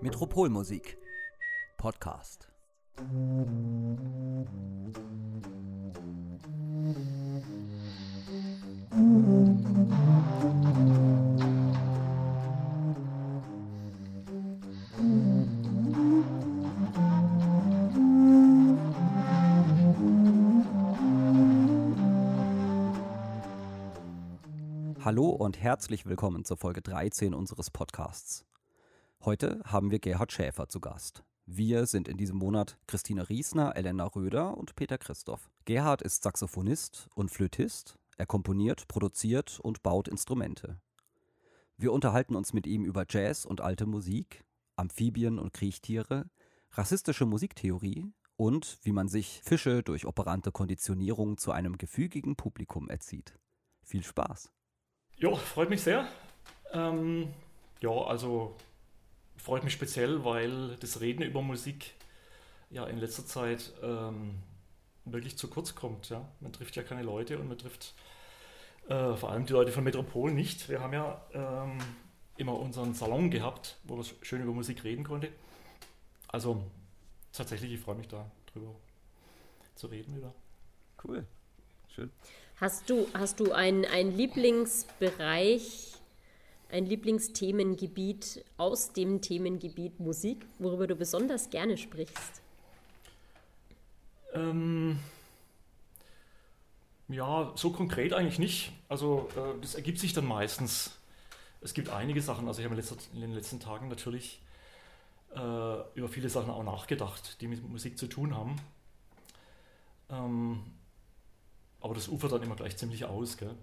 Metropolmusik. Podcast. Hallo und herzlich willkommen zur Folge 13 unseres Podcasts. Heute haben wir Gerhard Schäfer zu Gast. Wir sind in diesem Monat Christina Riesner, Elena Röder und Peter Christoph. Gerhard ist Saxophonist und Flötist. Er komponiert, produziert und baut Instrumente. Wir unterhalten uns mit ihm über Jazz und alte Musik, Amphibien und Kriechtiere, rassistische Musiktheorie und wie man sich Fische durch operante Konditionierung zu einem gefügigen Publikum erzieht. Viel Spaß! Ja, freut mich sehr. Ähm, ja, also freut mich speziell, weil das Reden über Musik ja in letzter Zeit ähm, wirklich zu kurz kommt. Ja? Man trifft ja keine Leute und man trifft äh, vor allem die Leute von Metropol nicht. Wir haben ja ähm, immer unseren Salon gehabt, wo man schön über Musik reden konnte. Also tatsächlich, ich freue mich da drüber zu reden wieder. Cool, schön. Hast du, hast du einen, einen Lieblingsbereich, ein Lieblingsthemengebiet aus dem Themengebiet Musik, worüber du besonders gerne sprichst? Ähm, ja, so konkret eigentlich nicht. Also äh, das ergibt sich dann meistens. Es gibt einige Sachen, also ich habe in den letzten Tagen natürlich äh, über viele Sachen auch nachgedacht, die mit Musik zu tun haben. Ähm, aber das ufert dann immer gleich ziemlich aus. Gell?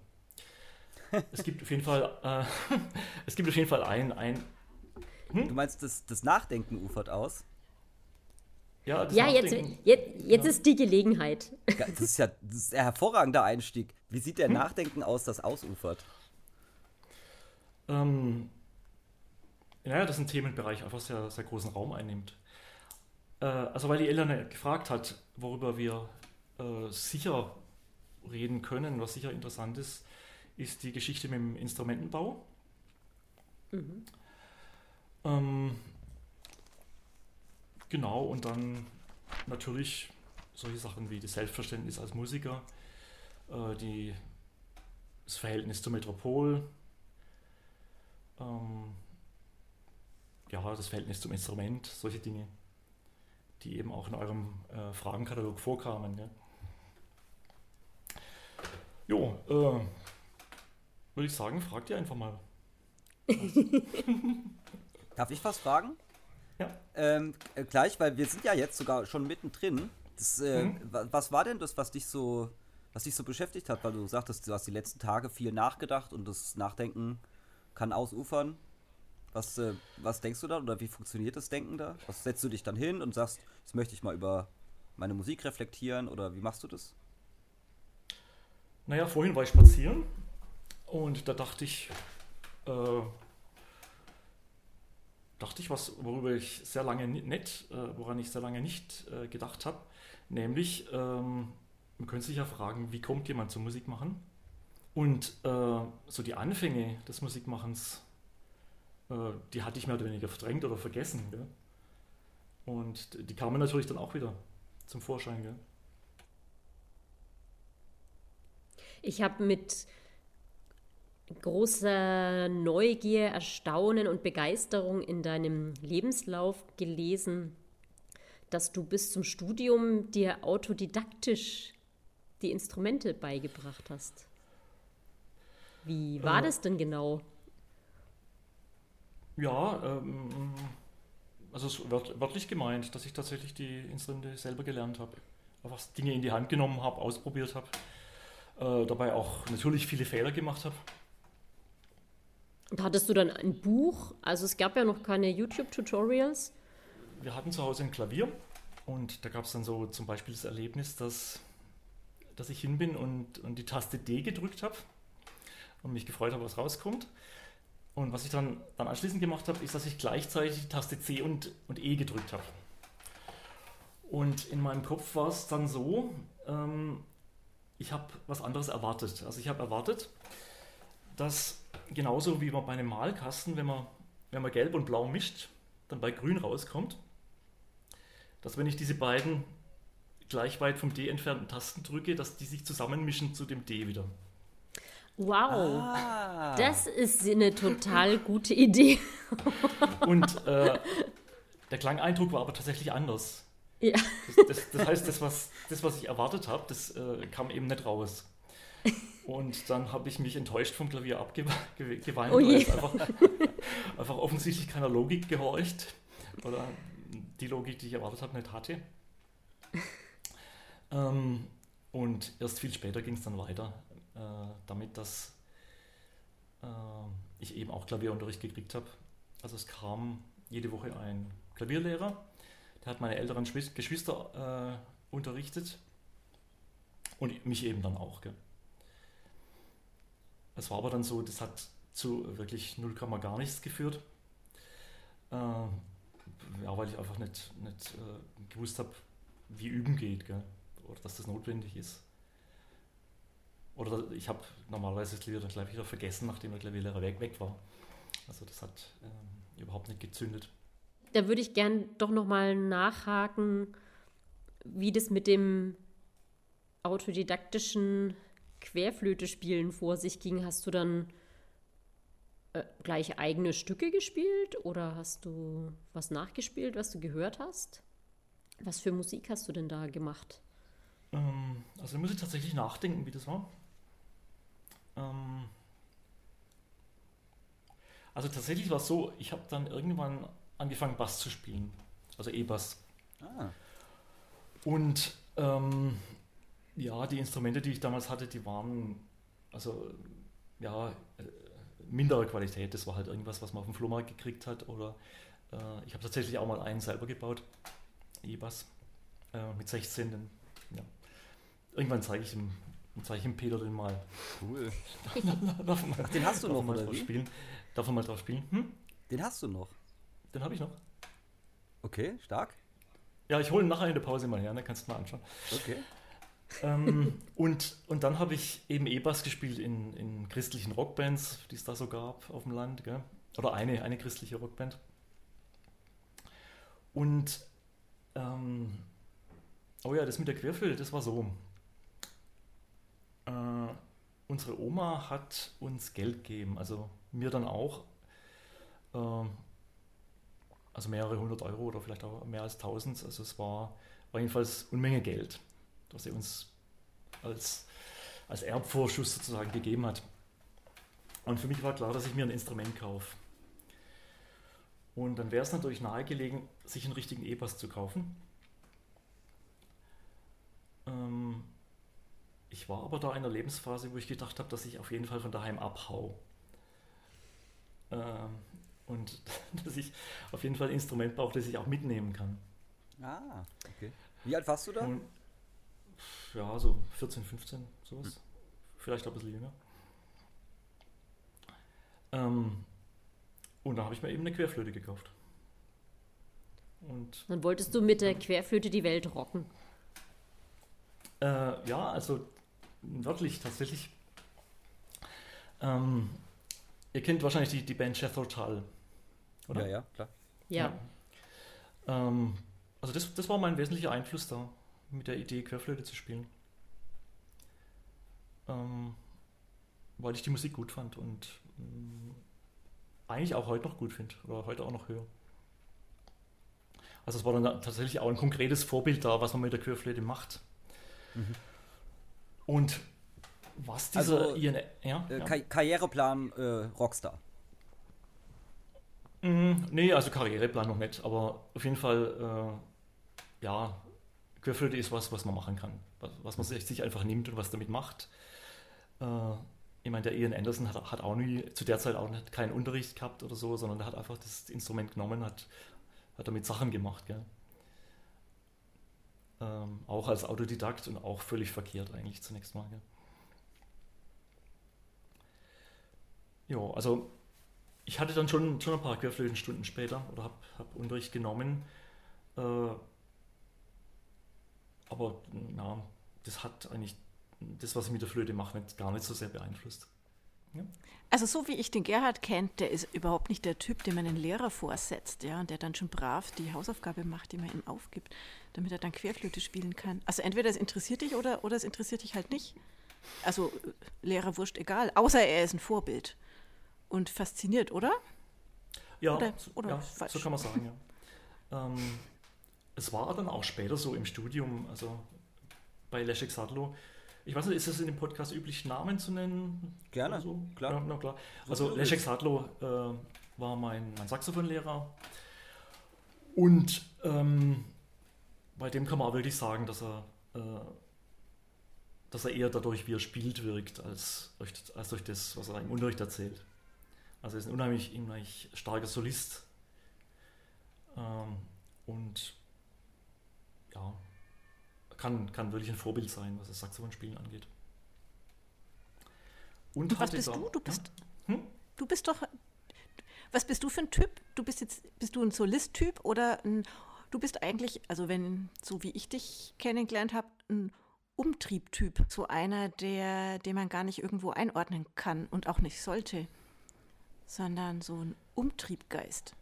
es gibt auf jeden Fall, äh, es gibt auf jeden Fall ein. ein hm? Du meinst, das, das Nachdenken ufert aus? Ja, ja jetzt, jetzt, jetzt ja. ist die Gelegenheit. Das ist ja das ist ein hervorragender Einstieg. Wie sieht der hm? Nachdenken aus, das ausufert? Ähm, naja, das ist ein Themenbereich einfach sehr, sehr großen Raum einnimmt. Äh, also weil die Elena gefragt hat, worüber wir äh, sicher reden können, was sicher interessant ist, ist die Geschichte mit dem Instrumentenbau. Mhm. Ähm, genau, und dann natürlich solche Sachen wie das Selbstverständnis als Musiker, äh, die, das Verhältnis zur Metropol, ähm, ja, das Verhältnis zum Instrument, solche Dinge, die eben auch in eurem äh, Fragenkatalog vorkamen. Ja. Jo, äh, würde ich sagen, fragt ihr einfach mal. Darf ich was fragen? Ja. Ähm, äh, gleich, weil wir sind ja jetzt sogar schon mittendrin. Das, äh, mhm. Was war denn das, was dich so, was dich so beschäftigt hat? Weil du sagtest, du hast die letzten Tage viel nachgedacht und das Nachdenken kann ausufern. Was, äh, was denkst du da oder wie funktioniert das Denken da? Was setzt du dich dann hin und sagst, jetzt möchte ich mal über meine Musik reflektieren oder wie machst du das? Naja, vorhin war ich spazieren und da dachte ich, äh, dachte ich was, worüber ich sehr lange nicht, äh, woran ich sehr lange nicht äh, gedacht habe, nämlich, ähm, man könnte sich ja fragen, wie kommt jemand zum Musikmachen? Und äh, so die Anfänge des Musikmachens, äh, die hatte ich mehr oder weniger verdrängt oder vergessen. Gell? Und die kamen natürlich dann auch wieder zum Vorschein. Gell? Ich habe mit großer Neugier, Erstaunen und Begeisterung in deinem Lebenslauf gelesen, dass du bis zum Studium dir autodidaktisch die Instrumente beigebracht hast. Wie war äh, das denn genau? Ja, ähm, also es wird wörtlich gemeint, dass ich tatsächlich die Instrumente selber gelernt habe. Einfach Dinge in die Hand genommen habe, ausprobiert habe äh, dabei auch natürlich viele Fehler gemacht habe. Und hattest du dann ein Buch? Also es gab ja noch keine YouTube-Tutorials. Wir hatten zu Hause ein Klavier und da gab es dann so zum Beispiel das Erlebnis, dass, dass ich hin bin und, und die Taste D gedrückt habe und mich gefreut habe, was rauskommt. Und was ich dann, dann anschließend gemacht habe, ist, dass ich gleichzeitig die Taste C und, und E gedrückt habe. Und in meinem Kopf war es dann so, ähm, ich habe was anderes erwartet. Also ich habe erwartet, dass genauso wie man bei einem Malkasten, wenn man, wenn man gelb und blau mischt, dann bei grün rauskommt, dass wenn ich diese beiden gleich weit vom D entfernten Tasten drücke, dass die sich zusammenmischen zu dem D wieder. Wow, ah. das ist eine total gute Idee. Und äh, der Klangeindruck war aber tatsächlich anders. Ja. Das, das, das heißt, das was, das, was ich erwartet habe, das äh, kam eben nicht raus. Und dann habe ich mich enttäuscht vom Klavier abgeweint, oh weil es einfach, einfach offensichtlich keiner Logik gehorcht. Oder die Logik, die ich erwartet habe, nicht hatte. Ähm, und erst viel später ging es dann weiter, äh, damit, dass äh, ich eben auch Klavierunterricht gekriegt habe. Also es kam jede Woche ein Klavierlehrer, der hat meine älteren Geschwister äh, unterrichtet und mich eben dann auch. Es war aber dann so, das hat zu wirklich 0, gar nichts geführt. Äh, ja, weil ich einfach nicht, nicht äh, gewusst habe, wie üben geht. Gell oder dass das notwendig ist. Oder ich habe normalerweise das Klavier dann gleich wieder vergessen, nachdem der Klavierlehrer weg, weg war. Also das hat ähm, überhaupt nicht gezündet. Da würde ich gern doch nochmal nachhaken, wie das mit dem autodidaktischen Querflöte-Spielen vor sich ging. Hast du dann äh, gleich eigene Stücke gespielt oder hast du was nachgespielt, was du gehört hast? Was für Musik hast du denn da gemacht? Ähm, also da muss ich tatsächlich nachdenken, wie das war. Ähm, also tatsächlich war es so, ich habe dann irgendwann angefangen Bass zu spielen, also E-Bass. Ah. Und ähm, ja, die Instrumente, die ich damals hatte, die waren also ja äh, minderer Qualität. Das war halt irgendwas, was man auf dem Flohmarkt gekriegt hat. Oder äh, ich habe tatsächlich auch mal einen selber gebaut, E-Bass äh, mit 16. Ja. Irgendwann zeige ich ihm, zeige ich ihm Peter den mal. Cool. Ach, den hast du noch, mal oder wie? Spielen. Darf er mal drauf spielen? Hm? Den hast du noch? Den habe ich noch. Okay, stark. Ja, ich hole ihn nachher in der Pause mal her, dann kannst du mal anschauen. Okay. ähm, und, und dann habe ich eben E-Bass gespielt in, in christlichen Rockbands, die es da so gab auf dem Land. Gell? Oder eine, eine christliche Rockband. Und ähm, oh ja, das mit der Querflöte, das war so. Äh, unsere Oma hat uns Geld gegeben, also mir dann auch. Äh, also mehrere hundert Euro oder vielleicht auch mehr als tausend. Also es war, war jedenfalls Unmenge Geld, das sie uns als, als Erbvorschuss sozusagen gegeben hat. Und für mich war klar, dass ich mir ein Instrument kaufe. Und dann wäre es natürlich nahegelegen, sich einen richtigen E-Bass zu kaufen. Ähm, ich war aber da in einer Lebensphase, wo ich gedacht habe, dass ich auf jeden Fall von daheim abhau. Ähm, und dass ich auf jeden Fall ein Instrument brauche, das ich auch mitnehmen kann. Ah, okay. Wie alt warst du da? Und, ja, so 14, 15, sowas. Hm. Vielleicht auch ein bisschen jünger. Ähm, und da habe ich mir eben eine Querflöte gekauft. Und dann wolltest du mit der Querflöte die Welt rocken. Äh, ja, also wirklich tatsächlich. Ähm, ihr kennt wahrscheinlich die, die Band Jethro Tull, oder? Ja, ja, klar. Ja. ja. Ähm, also das, das war mein wesentlicher Einfluss da, mit der Idee, Querflöte zu spielen. Ähm, weil ich die Musik gut fand und ähm, eigentlich auch heute noch gut finde oder heute auch noch höre. Also es war dann tatsächlich auch ein konkretes Vorbild da, was man mit der Querflöte macht. Mhm. Und was dieser also, INF, ja, äh, ja. Karriereplan äh, Rockstar. Mm, nee, also Karriereplan noch nicht, aber auf jeden Fall, äh, ja, Querflöte ist was, was man machen kann, was, was man sich einfach nimmt und was damit macht. Äh, ich meine, der Ian Anderson hat, hat, auch nie zu der Zeit auch nicht keinen Unterricht gehabt oder so, sondern der hat einfach das Instrument genommen, hat, hat damit Sachen gemacht, gell? Ähm, auch als Autodidakt und auch völlig verkehrt eigentlich zunächst mal. Ja, also ich hatte dann schon, schon ein paar Querflötenstunden später oder habe hab Unterricht genommen. Äh, aber ja, das hat eigentlich das, was ich mit der Flöte mache, nicht, gar nicht so sehr beeinflusst. Ja? Also so wie ich den Gerhard kennt, der ist überhaupt nicht der Typ, dem einen Lehrer vorsetzt, ja, und der dann schon brav die Hausaufgabe macht, die man ihm aufgibt, damit er dann Querflöte spielen kann. Also entweder es interessiert dich oder, oder es interessiert dich halt nicht. Also Lehrer wurscht egal, außer er ist ein Vorbild und fasziniert, oder? Ja, oder, oder ja so kann man sagen, ja. ähm, es war dann auch später so im Studium, also bei Leszek Sadlo, ich weiß nicht, ist es in dem Podcast üblich, Namen zu nennen? Gerne, so? klar. Ja, na, klar. Also Leszek Sadlo äh, war mein, mein Saxophonlehrer und ähm, bei dem kann man auch wirklich sagen, dass er, äh, dass er eher dadurch, wie er spielt, wirkt, als, als durch das, was er im Unterricht erzählt. Also er ist ein unheimlich, unheimlich starker Solist ähm, und ja, kann, kann wirklich ein Vorbild sein, was das Saxophonspielen angeht. Und was bist du? Du bist, ja? hm? du bist doch. Was bist du für ein Typ? Du bist jetzt, bist du ein Solist-Typ oder ein, du bist eigentlich, also wenn, so wie ich dich kennengelernt habe, ein Umtriebtyp. So einer, der, den man gar nicht irgendwo einordnen kann und auch nicht sollte, sondern so ein Umtriebgeist.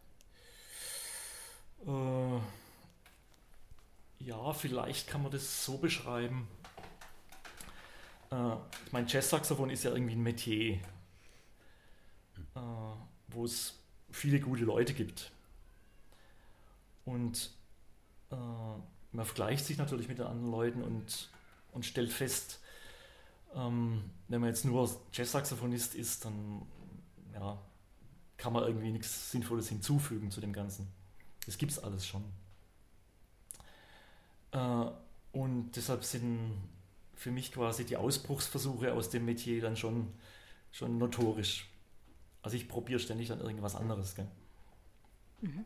Äh ja, vielleicht kann man das so beschreiben. Äh, ich meine, Jazzsaxophon ist ja irgendwie ein Metier, äh, wo es viele gute Leute gibt. Und äh, man vergleicht sich natürlich mit den anderen Leuten und, und stellt fest, ähm, wenn man jetzt nur Jazzsaxophonist ist, dann ja, kann man irgendwie nichts Sinnvolles hinzufügen zu dem Ganzen. Das gibt es alles schon. Äh, und deshalb sind für mich quasi die Ausbruchsversuche aus dem Metier dann schon, schon notorisch. Also ich probiere ständig dann irgendwas anderes. Gell? Mhm.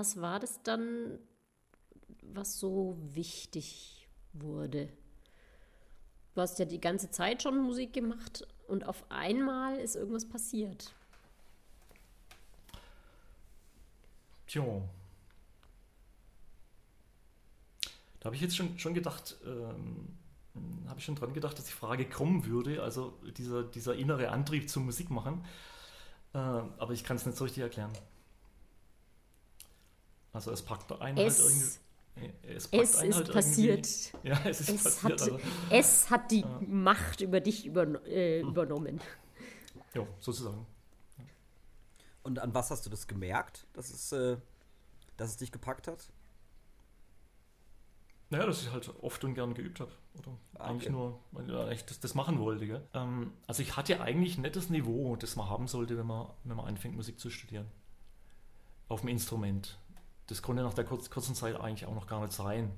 Was war das dann, was so wichtig wurde? Du hast ja die ganze Zeit schon Musik gemacht und auf einmal ist irgendwas passiert. Tja. Da habe ich jetzt schon, schon gedacht, ähm, habe ich schon dran gedacht, dass die Frage kommen würde, also dieser, dieser innere Antrieb zum Musik machen. Äh, aber ich kann es nicht so richtig erklären. Also es packt einen es, halt irgendwie. Es, es ist halt passiert. Ja, es ist es passiert. Hat, also. Es hat die ja. Macht über dich über, äh, übernommen. Ja, sozusagen. Und an was hast du das gemerkt, dass es, äh, dass es dich gepackt hat? Naja, dass ich halt oft und gern geübt habe. Oder ah, eigentlich okay. nur, weil ich das, das machen wollte. Ähm, also ich hatte eigentlich nicht das Niveau, das man haben sollte, wenn man, wenn man anfängt, Musik zu studieren auf dem Instrument. Das konnte nach der kurz, kurzen Zeit eigentlich auch noch gar nicht sein.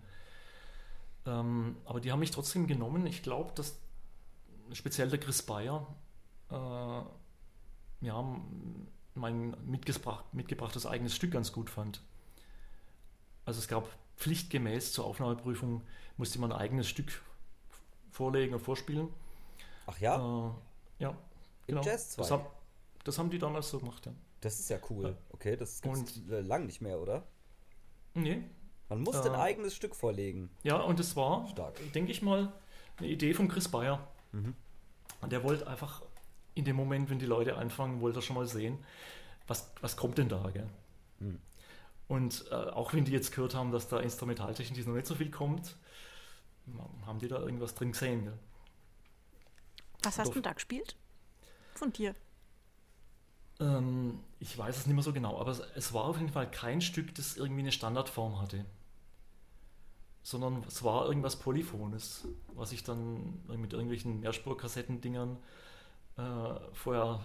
Ähm, aber die haben mich trotzdem genommen. Ich glaube, dass speziell der Chris Bayer äh, ja, mein mitgebracht, mitgebrachtes eigenes Stück ganz gut fand. Also es gab pflichtgemäß zur Aufnahmeprüfung musste man ein eigenes Stück vorlegen und vorspielen. Ach ja? Äh, ja, genau. Jazz das, haben, das haben die damals so gemacht, ja. Das ist ja cool. Okay, das gibt es lang nicht mehr, oder? Nee. Man musste äh, ein eigenes Stück vorlegen. Ja, und es war, denke ich mal, eine Idee von Chris Bayer. Mhm. Und der wollte einfach in dem Moment, wenn die Leute anfangen, wollte er schon mal sehen, was, was kommt denn da, gell? Mhm. Und äh, auch wenn die jetzt gehört haben, dass da instrumentaltechnisch noch nicht so viel kommt, haben die da irgendwas drin gesehen. Gell? Was hast du da gespielt? Von dir? Ähm, ich weiß es nicht mehr so genau, aber es, es, war auf jeden Fall kein Stück, das irgendwie eine Standardform hatte. Sondern es war irgendwas Polyphones, was ich dann mit irgendwelchen Mehrspurkassettendingern äh, vorher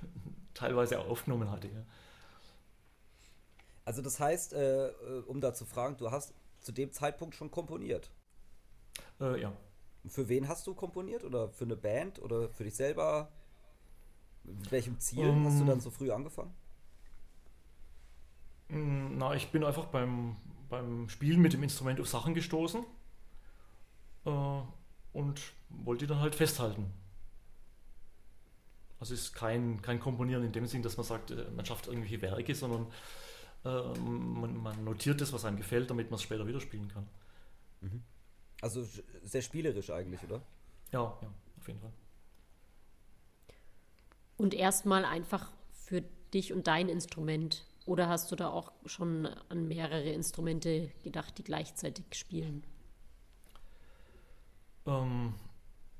teilweise aufgenommen hatte. Ja. Also das heißt, äh, äh, um da zu fragen, du hast zu dem Zeitpunkt schon komponiert? Äh, ja. Für wen hast du komponiert? Oder für eine Band? Oder für dich selber? Mit welchem Ziel um, hast du dann so früh angefangen? Mm, na, ich bin einfach beim, beim Spielen mit dem Instrument auf Sachen gestoßen äh, und wollte die dann halt festhalten. Also es ist kein, kein Komponieren in dem Sinn, dass man sagt, äh, man schafft irgendwelche Werke, sondern äh, man, man, notiert das, was einem gefällt, damit man es später wieder spielen kann. Mhm. Also sehr spielerisch eigentlich, oder? Ja, ja, auf jeden Fall. Und erstmal einfach für dich und dein Instrument. Oder hast du da auch schon an mehrere Instrumente gedacht, die gleichzeitig spielen? Ähm,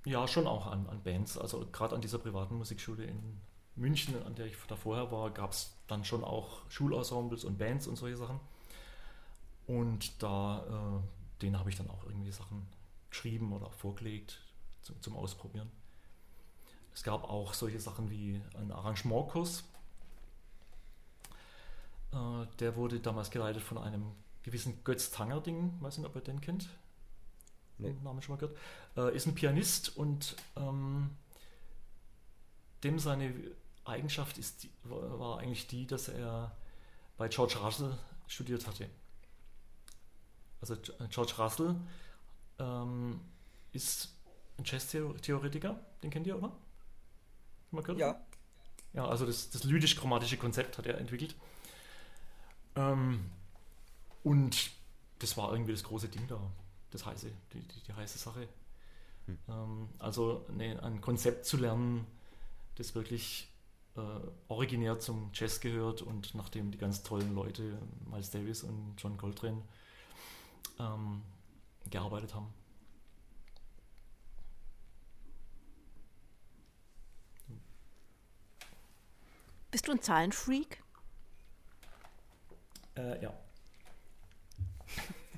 ja, schon auch an, an Bands. Also gerade an dieser privaten Musikschule in München, an der ich da vorher war, gab es dann schon auch Schulensembles und Bands und solche Sachen. Und da äh, denen habe ich dann auch irgendwie Sachen geschrieben oder vorgelegt zum, zum Ausprobieren. Es gab auch solche Sachen wie einen Arrangementkurs. Äh, der wurde damals geleitet von einem gewissen Götz Tangerding, weiß nicht, ob ihr den kennt. Nee. Namen schon mal gehört. Äh, ist ein Pianist und ähm, dem seine Eigenschaft ist, war eigentlich die, dass er bei George Russell studiert hatte. Also George Russell ähm, ist ein Jazz-Theoretiker, den kennt ihr, oder? Mal gehört? Ja. Ja, also das, das lydisch-chromatische Konzept hat er entwickelt. Ähm, und das war irgendwie das große Ding da, das heiße, die, die, die heiße Sache. Hm. Ähm, also ne, ein Konzept zu lernen, das wirklich äh, originär zum Jazz gehört und nachdem die ganz tollen Leute, Miles Davis und John Coltrane, ähm, gearbeitet haben. Bist du ein Zahlenfreak? Äh, ja.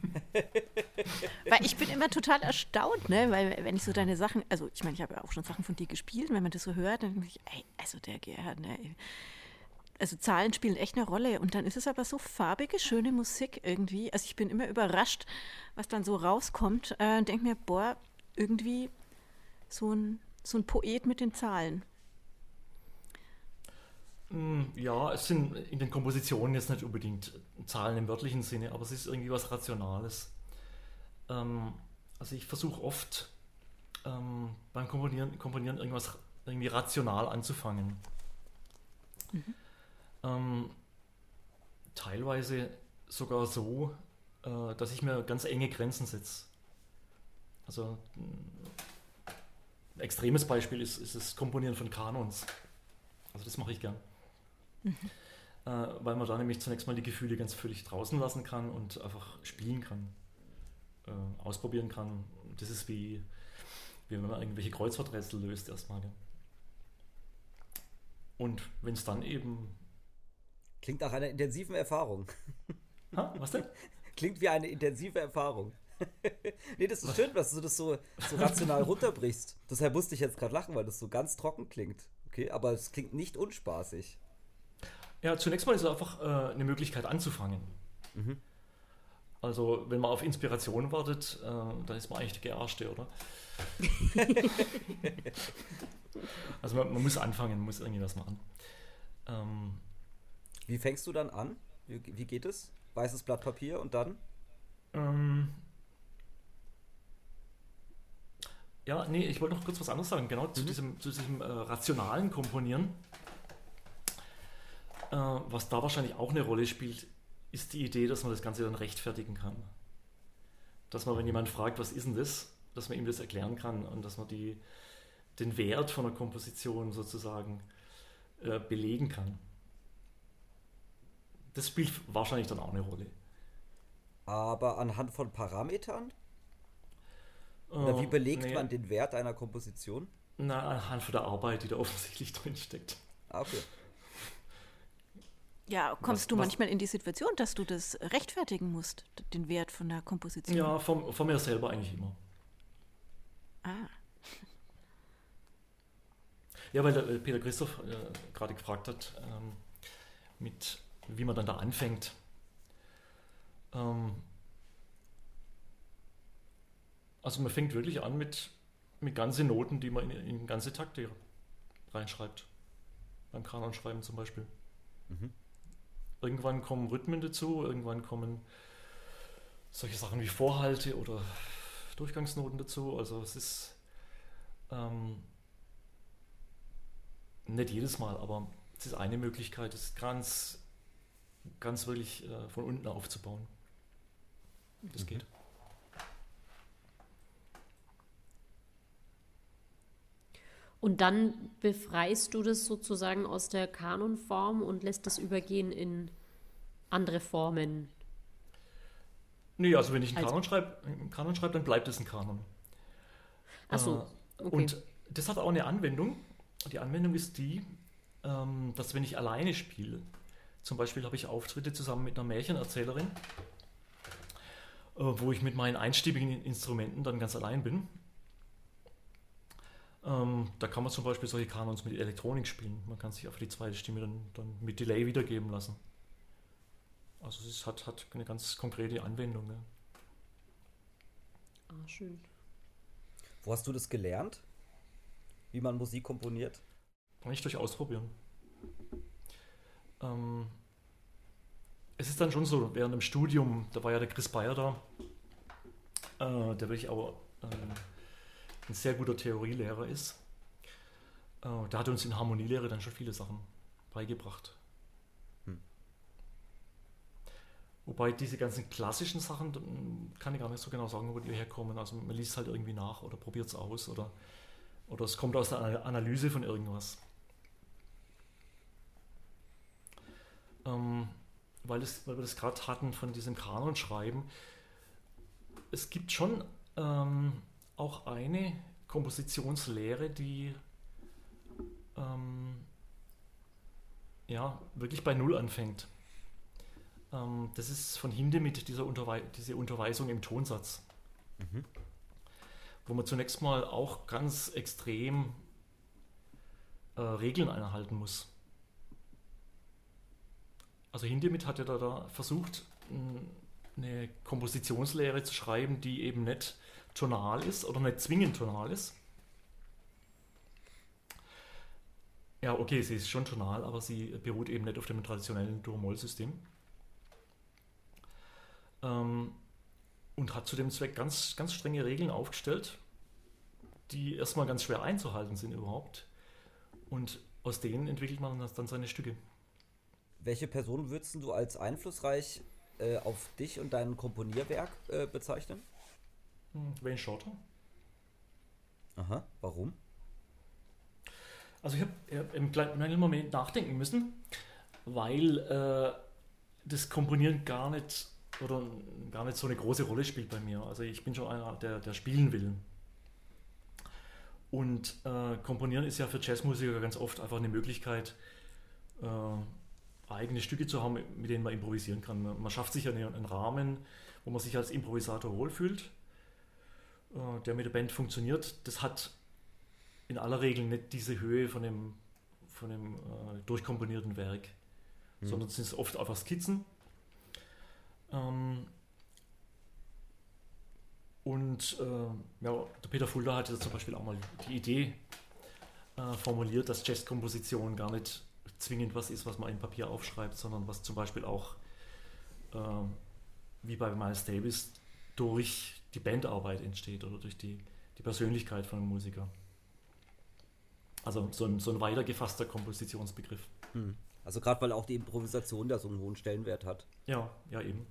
weil ich bin immer total erstaunt, ne? Weil wenn ich so deine Sachen, also ich meine, ich habe ja auch schon Sachen von dir gespielt, wenn man das so hört, dann denke ich, ey, also der Gerhard, ne? also Zahlen spielen echt eine Rolle. Und dann ist es aber so farbige, schöne Musik irgendwie. Also ich bin immer überrascht, was dann so rauskommt. Äh, denke mir, boah, irgendwie so ein, so ein Poet mit den Zahlen. Hm, ja, es sind in den Kompositionen jetzt nicht unbedingt Zahlen im wörtlichen Sinne, aber es ist irgendwie was Rationales. Ähm, also ich versuche oft ähm, beim Komponieren, Komponieren irgendwas irgendwie rational anzufangen. Mhm. Ähm, teilweise sogar so, äh, dass ich mir ganz enge Grenzen setze. Also ein extremes Beispiel ist, ist das Komponieren von Kanons. Also das mache ich gern. Mhm. Äh, weil man da nämlich zunächst mal die Gefühle ganz völlig draußen lassen kann und einfach spielen kann, äh, ausprobieren kann. Das ist wie, wie wenn man irgendwelche Kreuzworträtsel löst erstmal. Ja. Und wenn es dann eben Klingt nach einer intensiven Erfahrung. Ha, was denn? Klingt wie eine intensive Erfahrung. nee, das ist schön, dass du das so, so rational runterbrichst. Deshalb musste ich jetzt gerade lachen, weil das so ganz trocken klingt. Okay, aber es klingt nicht unspaßig. Ja, zunächst mal ist es einfach äh, eine Möglichkeit anzufangen. Mhm. Also, wenn man auf Inspiration wartet, äh, dann ist man eigentlich der Gearschte, oder? also, man, man, muss anfangen, man muss irgendwie was machen. Ähm, wie fängst du dann an? Wie, wie, geht es? Weißes Blatt Papier und dann? Ähm, ja, nee, ich wollte noch kurz was anderes sagen, genau, mhm. zu diesem, zu diesem äh, rationalen Komponieren. Äh, was da wahrscheinlich auch eine Rolle spielt, ist die Idee, dass man das Ganze dann rechtfertigen kann. Dass man, wenn jemand fragt, was ist denn das, dass man ihm das erklären kann und dass man die, den Wert von der Komposition sozusagen äh, belegen kann. Das spielt wahrscheinlich dann auch eine Rolle. Aber anhand von Parametern? Oder wie belegt nee. man den Wert einer Komposition? Na, anhand von der Arbeit, die da offensichtlich drin steckt. Ah, okay. Ja, kommst was, du manchmal was, in die Situation, dass du das rechtfertigen musst, den Wert von der Komposition? Ja, von, von mir selber eigentlich immer. Ah. Ja, weil der äh, Peter Christoph äh, gerade gefragt hat, ähm, mit wie man dann da anfängt. Ähm, also man fängt wirklich an mit, mit ganzen Noten, die man in, in ganze Takte reinschreibt. Beim Kanonschreiben zum Beispiel. Mhm. Irgendwann kommen Rhythmen dazu, irgendwann kommen solche Sachen wie Vorhalte oder Durchgangsnoten dazu. Also es ist ähm, nicht jedes Mal, aber es ist eine Möglichkeit, es ganz, ganz wirklich äh, von unten aufzubauen. Das mhm. geht. Und dann befreist du das sozusagen aus der Kanonform und lässt das übergehen in andere Formen. Nee, also wenn ich einen also, Kanon schreibe, Kanon schreib, dann bleibt es ein Kanon. Ach so, äh, okay. Und das hat auch eine Anwendung. Die Anwendung ist die, ähm, dass wenn ich alleine spiele, zum Beispiel habe ich Auftritte zusammen mit einer Märchenerzählerin, äh, wo ich mit meinen einstimmigen Instrumenten dann ganz allein bin ähm, da kann man zum Beispiel solche Kanons mit Elektronik spielen. Man kann sich auf die zweite Stimme dann, dann mit Delay wiedergeben lassen. Also es hat, hat eine ganz konkrete Anwendung. Ne? Ah, schön. Wo hast du das gelernt? Wie man Musik komponiert? Nicht durch Ausprobieren. Ähm, es ist dann schon so, während dem Studium, da war ja der Chris Bayer da, äh, der wirklich auch äh, ein sehr guter Theorielehrer ist. Äh, der hat uns in Harmonielehre dann schon viele Sachen beigebracht. Hm. Wobei diese ganzen klassischen Sachen, kann ich gar nicht so genau sagen, wo die herkommen. Also man liest halt irgendwie nach oder probiert es aus oder, oder es kommt aus der Analyse von irgendwas. Ähm, weil, es, weil wir das gerade hatten von diesem Kanonschreiben. Es gibt schon ähm, auch eine Kompositionslehre, die ähm, ja, wirklich bei Null anfängt. Ähm, das ist von Hindemith, dieser Unterwe diese Unterweisung im Tonsatz. Mhm. Wo man zunächst mal auch ganz extrem äh, Regeln einhalten muss. Also Hindemith hat ja da, da versucht, eine Kompositionslehre zu schreiben, die eben nicht tonal ist oder nicht zwingend tonal ist. Ja, okay, sie ist schon tonal, aber sie beruht eben nicht auf dem traditionellen Dur-Moll-System. Ähm, und hat zu dem Zweck ganz, ganz strenge Regeln aufgestellt, die erstmal ganz schwer einzuhalten sind überhaupt. Und aus denen entwickelt man dann seine Stücke. Welche Person würdest du als einflussreich äh, auf dich und dein Komponierwerk äh, bezeichnen? Hm, Wayne Shorter. Aha, warum? Also ich habe im kleinen Moment nachdenken müssen, weil äh, das Komponieren gar nicht oder gar nicht so eine große Rolle spielt bei mir. Also ich bin schon einer, der, der spielen will. Und äh, Komponieren ist ja für Jazzmusiker ganz oft einfach eine Möglichkeit, äh, eigene Stücke zu haben, mit denen man improvisieren kann. Man schafft sich ja einen Rahmen, wo man sich als Improvisator wohlfühlt äh, der mit der Band funktioniert, das hat in aller Regel nicht diese Höhe von dem, von dem äh, durchkomponierten Werk. mhm. sondern es sind oft einfach Skizzen. Ähm, und äh, ja, der Peter Fulda hatte zum Beispiel auch mal die Idee äh, formuliert, dass Jazzkomposition gar nicht zwingend was ist, was man in Papier aufschreibt, sondern was zum Beispiel auch, äh, wie bei Miles Davis, durch die Bandarbeit entsteht oder durch die, die Persönlichkeit von einem Musiker. Also so ein, so ein weiter gefasster Kompositionsbegriff. Hm. Also gerade weil auch die Improvisation da so einen hohen Stellenwert hat. Ja, ja eben.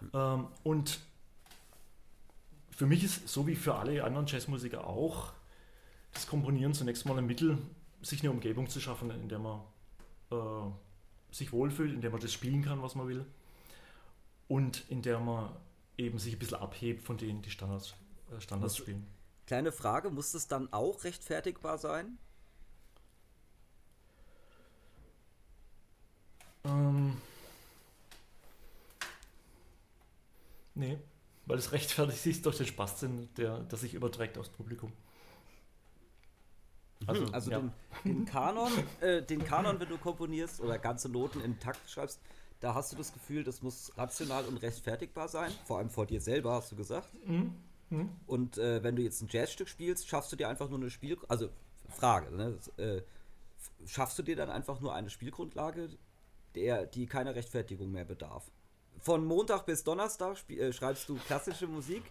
Hm. Ähm, und für mich ist, so wie für alle anderen Jazzmusiker auch, das Komponieren zunächst mal ein Mittel, sich eine Umgebung zu schaffen, in der man äh, sich wohlfühlt, in der man das spielen kann, was man will. Und in der man eben sich ein bisschen abhebt von denen, die Standards, äh, Standards spielen. Kleine Frage, muss das dann auch rechtfertigbar sein? Ähm, nee, weil es rechtfertigt sich durch den Spasssinn, der, der sich überträgt aufs Publikum. Mhm. Also, also ja. den, den, Kanon, äh, den Kanon, wenn du komponierst oder ganze Noten in Takt schreibst, da hast du das Gefühl, das muss rational und rechtfertigbar sein, vor allem vor dir selber, hast du gesagt. Mhm. Mhm. Und äh, wenn du jetzt ein Jazzstück spielst, schaffst du dir einfach nur eine Spiel... Also, Frage, ne? äh, schaffst du dir dann einfach nur eine Spielgrundlage, der, die keiner Rechtfertigung mehr bedarf? Von Montag bis Donnerstag äh, schreibst du klassische Musik,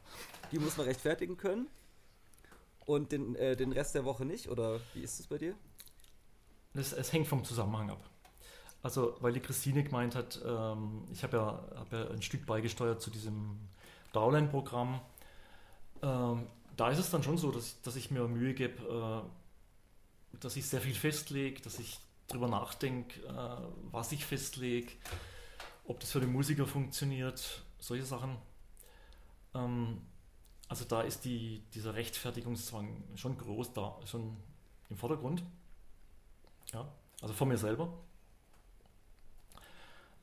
die muss man rechtfertigen können. Und den, äh, den Rest der Woche nicht? Oder wie ist es bei dir? Es, es hängt vom Zusammenhang ab. Also, weil die Christine gemeint hat, ähm, ich habe ja, hab ja ein Stück beigesteuert zu diesem Dowland-Programm. Ähm, da ist es dann schon so, dass, dass ich mir Mühe gebe, äh, dass ich sehr viel festlege, dass ich darüber nachdenke, äh, was ich festlege, ob das für den Musiker funktioniert, solche Sachen. Ähm, also da ist die, dieser Rechtfertigungszwang schon groß da, schon im Vordergrund. Ja, also von mir selber.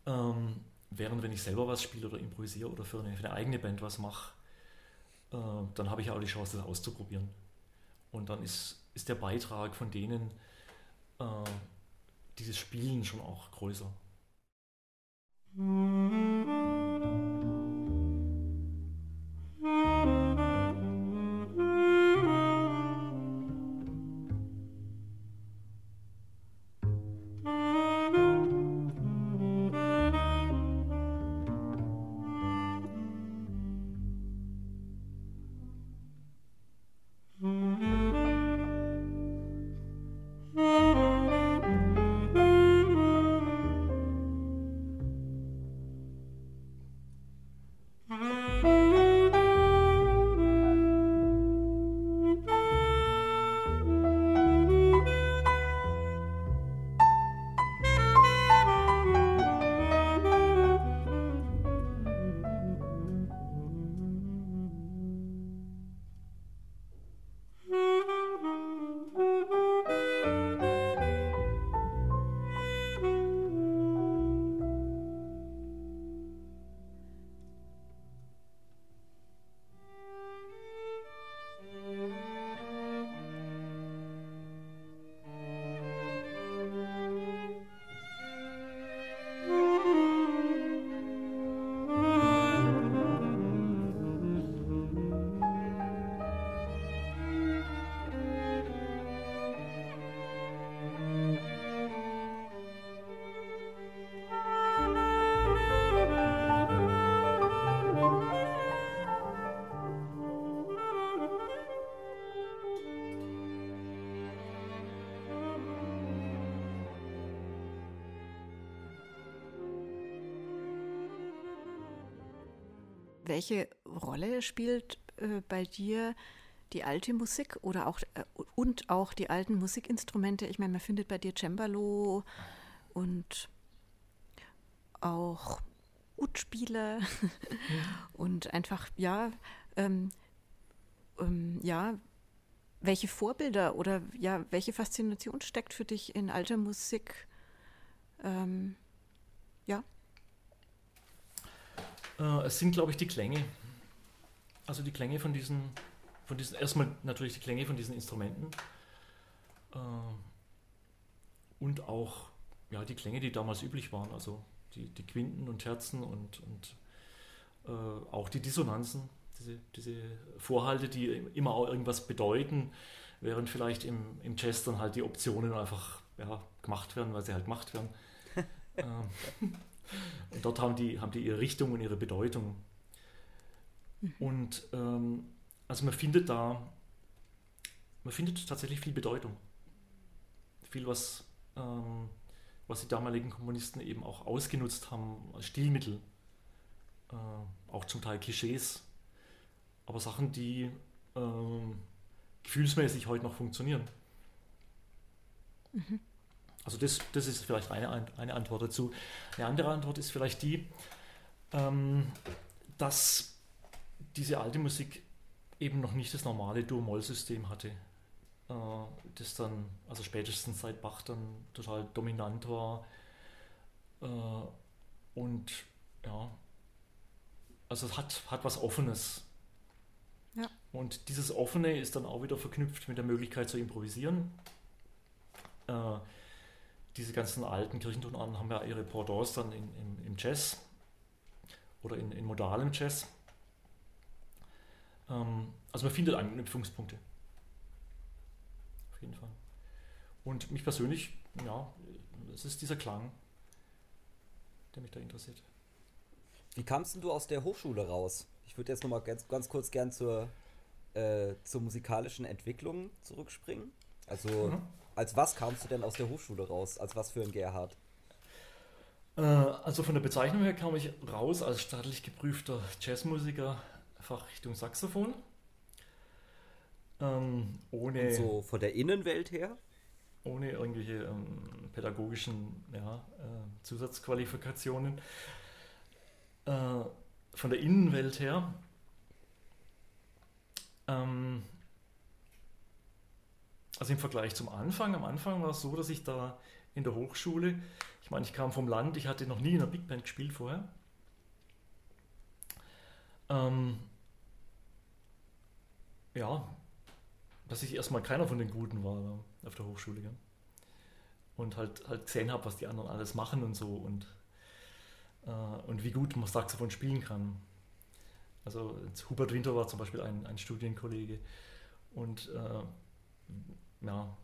Ähm, während wenn ich selber was spiele oder improvisiere oder für eine, für eine eigene Band was mache, äh, dann habe ich auch die Chance, das auszuprobieren. Und dann ist, ist der Beitrag von denen, äh, dieses Spielen schon auch größer. Welche Rolle spielt äh, bei dir die alte Musik oder auch äh, und auch die alten Musikinstrumente? Ich meine, man findet bei dir Cembalo und auch Utspieler und einfach, ja, ähm, ähm, ja, welche Vorbilder oder ja, welche Faszination steckt für dich in alter Musik? Ähm, ja. Äh, es sind, glaube ich, die Klänge. Also die Klänge von diesen, von diesen, erstmal natürlich die Klänge von diesen Instrumenten. Äh, und auch ja, die Klänge, die damals üblich waren, also die, die Quinten und Terzen und, und äh, auch die Dissonanzen, diese, diese Vorhalte, die immer auch irgendwas bedeuten, während vielleicht im, im Jazz dann halt die Optionen einfach ja, gemacht werden, weil sie halt gemacht werden. ähm, und dort haben die, haben die ihre Richtung und ihre Bedeutung. Mhm. Und ähm, also man findet da, man findet tatsächlich viel Bedeutung. Viel, was, ähm, was die damaligen Kommunisten eben auch ausgenutzt haben als Stilmittel. Äh, auch zum Teil Klischees, aber Sachen, die ähm, gefühlsmäßig heute noch funktionieren. Mhm. Also das, das ist vielleicht eine, eine Antwort dazu. Eine andere Antwort ist vielleicht die, ähm, dass diese alte Musik eben noch nicht das normale Dur-Moll-System hatte, äh, das dann, also spätestens seit Bach dann total dominant war. Äh, und ja, also es hat, hat was Offenes. Ja. Und dieses Offene ist dann auch wieder verknüpft mit der Möglichkeit zu improvisieren. Äh, diese ganzen alten Kirchentonarten haben ja ihre Pendants dann in, im, im Jazz oder in, in modalem Jazz. Ähm, also man findet Anknüpfungspunkte. Auf jeden Fall. Und mich persönlich, ja, es ist dieser Klang, der mich da interessiert. Wie kamst du aus der Hochschule raus? Ich würde jetzt nochmal ganz, ganz kurz gern zur, äh, zur musikalischen Entwicklung zurückspringen. Also mhm. Als was kamst du denn aus der Hochschule raus? Als was für ein Gerhard? Äh, also von der Bezeichnung her kam ich raus als staatlich geprüfter Jazzmusiker, Fachrichtung Saxophon. Ähm, ohne. Und so von der Innenwelt her? Ohne irgendwelche ähm, pädagogischen ja, äh, Zusatzqualifikationen. Äh, von der Innenwelt her. Ähm, also im Vergleich zum Anfang, am Anfang war es so, dass ich da in der Hochschule, ich meine, ich kam vom Land, ich hatte noch nie in einer Big Band gespielt vorher. Ähm, ja, dass ich erstmal keiner von den Guten war auf der Hochschule. Gell? Und halt, halt gesehen habe, was die anderen alles machen und so und, äh, und wie gut man Saxophon spielen kann. Also Hubert Winter war zum Beispiel ein, ein Studienkollege und äh, ja,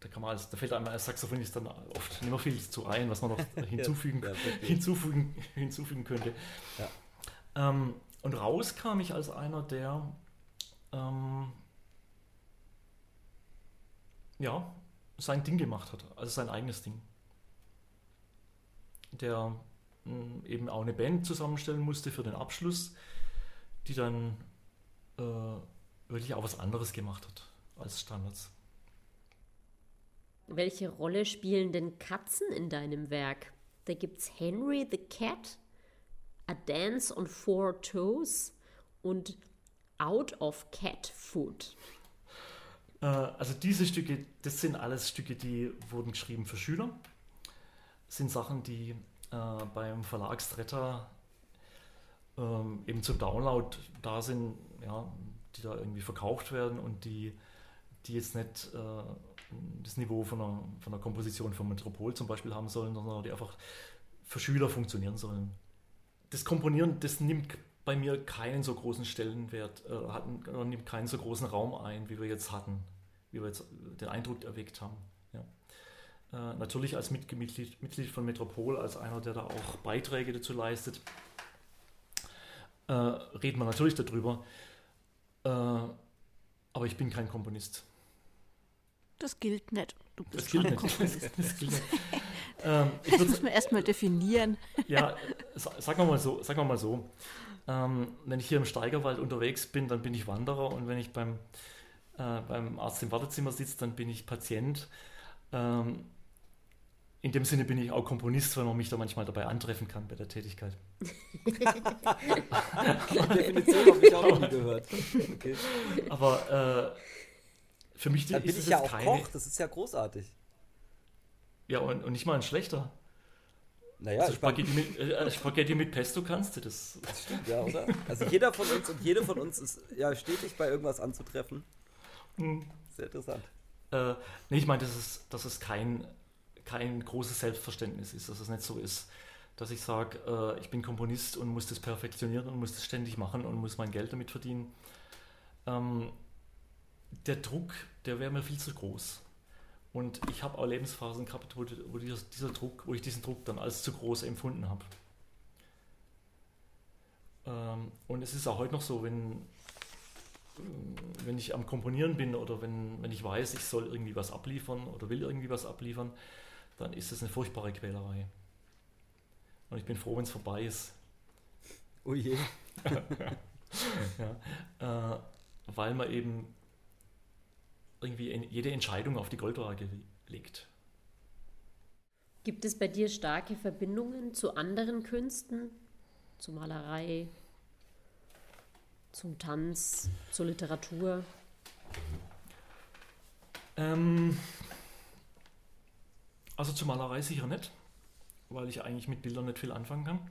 da kann man als, da fällt einem als Saxophonist dann oft nicht mehr viel zu ein, was man noch hinzufügen, ja, hinzufügen, hinzufügen könnte. Ja. Ähm, und raus kam ich als einer, der ähm, ja, sein Ding gemacht hat, also sein eigenes Ding. Der mh, hm, eben auch eine Band zusammenstellen musste für den Abschluss, die dann äh, wirklich auch was anderes gemacht hat als Standards. Welche Rolle spielen denn Katzen in deinem Werk? Da gibt es Henry the Cat, A Dance on Four Toes und Out of Cat Food. Äh, also diese Stücke, das sind alles Stücke, die wurden geschrieben für Schüler. Das sind Sachen, die äh, beim Verlagsretter äh, eben zum Download da sind, ja, die da irgendwie verkauft werden und die, die jetzt nicht äh, das Niveau von einer, von einer Komposition von Metropol zum Beispiel haben sollen, sondern die einfach für Schüler funktionieren sollen. Das Komponieren, das nimmt bei mir keinen so großen Stellenwert, äh, hat, nimmt keinen so großen Raum ein, wie wir jetzt hatten, wie wir jetzt den Eindruck erweckt haben. Ja. Äh, natürlich als Mitglied, Mitglied von Metropol, als einer, der da auch Beiträge dazu leistet, äh, reden wir natürlich darüber. Äh, aber ich bin kein Komponist. Das gilt nicht. Du bist das gilt nicht. Das, gilt nicht. ähm, das muss man erstmal definieren. ja, sagen wir mal so. Sagen wir mal so. Ähm, wenn ich hier im Steigerwald unterwegs bin, dann bin ich Wanderer und wenn ich beim, äh, beim Arzt im Wartezimmer sitze, dann bin ich Patient. Ähm, in dem Sinne bin ich auch Komponist, weil man mich da manchmal dabei antreffen kann bei der Tätigkeit. Die Definition habe ich auch noch nie gehört. Okay. Aber äh, für mich Dann bin ich ja auch keine... Koch, das ist ja großartig. Ja, und, und nicht mal ein schlechter. Naja, also Spaghetti, mit, äh, Spaghetti mit Pesto kannst du das. Das stimmt, ja, oder? Also jeder von uns und jede von uns ist ja stetig bei irgendwas anzutreffen. Hm. Sehr interessant. Äh, nee, ich meine, das ist, das ist kein, kein großes Selbstverständnis ist, dass es nicht so ist, dass ich sage, äh, ich bin Komponist und muss das perfektionieren und muss das ständig machen und muss mein Geld damit verdienen. Ähm, der Druck, der wäre mir viel zu groß. Und ich habe auch Lebensphasen gehabt, wo, wo dieser, Druck, wo ich diesen Druck dann als zu groß empfunden habe. Ähm, und es ist auch heute noch so, wenn, wenn ich am Komponieren bin oder wenn, wenn ich weiß, ich soll irgendwie was abliefern oder will irgendwie was abliefern, dann ist es eine furchtbare Quälerei. Und ich bin froh, wenn es vorbei ist. Oh je. ja, äh, weil man eben irgendwie jede Entscheidung auf die Goldwaage legt. Gibt es bei dir starke Verbindungen zu anderen Künsten, zu Malerei, zum Tanz, zur Literatur? Ähm, also zur Malerei sicher nicht, weil ich eigentlich mit Bildern nicht viel anfangen kann.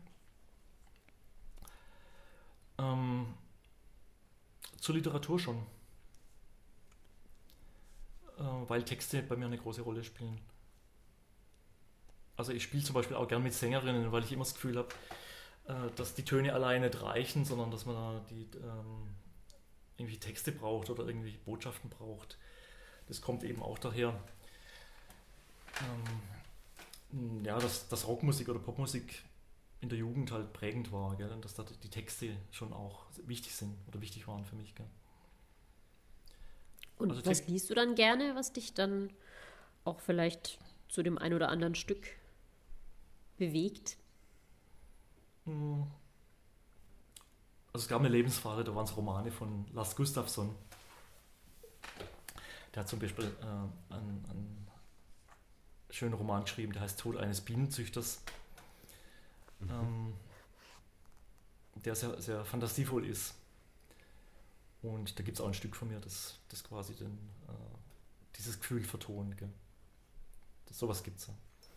Ähm, zur Literatur schon, weil Texte bei mir eine große Rolle spielen. Also ich spiele zum Beispiel auch gern mit Sängerinnen, weil ich immer das Gefühl habe, äh, dass die Töne alleine nicht reichen, sondern dass man da die, ähm, irgendwie Texte braucht oder irgendwie Botschaften braucht. Das kommt eben auch daher, ähm, ja, dass, dass Rockmusik oder Popmusik in der Jugend halt prägend war, gell? und dass da die Texte schon auch wichtig sind oder wichtig waren für mich. Gell? Und also was liest du dann gerne, was dich dann auch vielleicht zu dem ein oder anderen Stück bewegt? Hm. Also es gab eine Lebensphase, da waren es Romane von Lars Gustafsson. Der hat zum Beispiel äh, einen, einen, schönen Roman geschrieben, der heißt Tod eines Bienenzüchters, mhm. ähm, der sehr, sehr fantasievoll ist. Und da gibt es auch ein Stück von mir, das, das quasi den, äh, dieses Gefühl vertont. Gell? Das, sowas gibt es.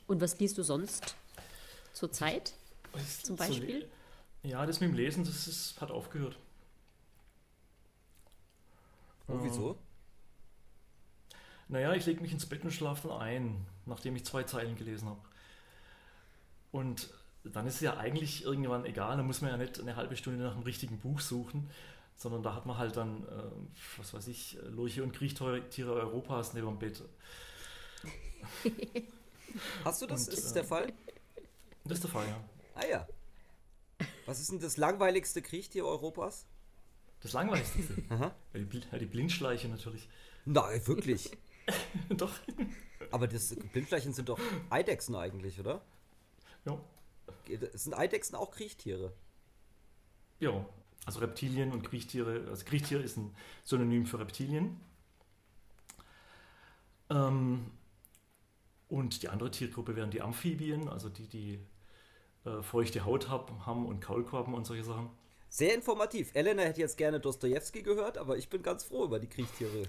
Und was liest du sonst zur Zeit? Zum Beispiel? ja, das mit dem Lesen, das ist, hat aufgehört. Oh, wieso? Naja, ich lege mich ins Bett und schlafe dann ein, nachdem ich zwei Zeilen gelesen habe. Und dann ist es ja eigentlich irgendwann egal, da muss man ja nicht eine halbe Stunde nach einem richtigen Buch suchen, sondern da hat man halt dann, äh, was weiß ich, Lurche und Kriechtiere Europas neben dem Bett. Hast du das? Und, ist es äh, der Fall? Das ist der Fall, ja. Ah ja. Was ist denn das langweiligste Kriechtier Europas? Das langweiligste? Aha. Ja, die, ja, die Blindschleiche natürlich. Nein, wirklich. doch. Aber das Blindschleichen sind doch Eidechsen eigentlich, oder? Ja. Sind Eidechsen auch Kriechtiere? Ja, also Reptilien und Kriechtiere. Also Kriechtier ist ein Synonym für Reptilien. Ähm, und die andere Tiergruppe wären die Amphibien, also die, die äh, feuchte Haut haben und Kaulquappen und solche Sachen. Sehr informativ. Elena hätte jetzt gerne Dostoevsky gehört, aber ich bin ganz froh über die Kriechtiere.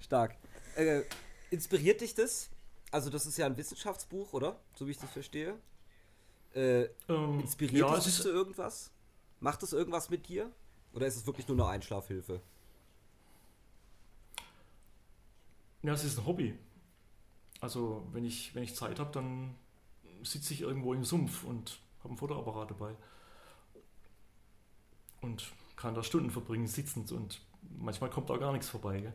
Stark. Äh, inspiriert dich das? Also, das ist ja ein Wissenschaftsbuch, oder? So wie ich das verstehe. Äh, ähm, inspiriert ja, dich das zu irgendwas? Macht das irgendwas mit dir? Oder ist es wirklich nur eine Einschlafhilfe? Ja, es ist ein Hobby. Also wenn ich, wenn ich Zeit habe, dann sitze ich irgendwo im Sumpf und habe einen Fotoapparat dabei. Und kann da Stunden verbringen, sitzend und manchmal kommt da gar nichts vorbei. Gell?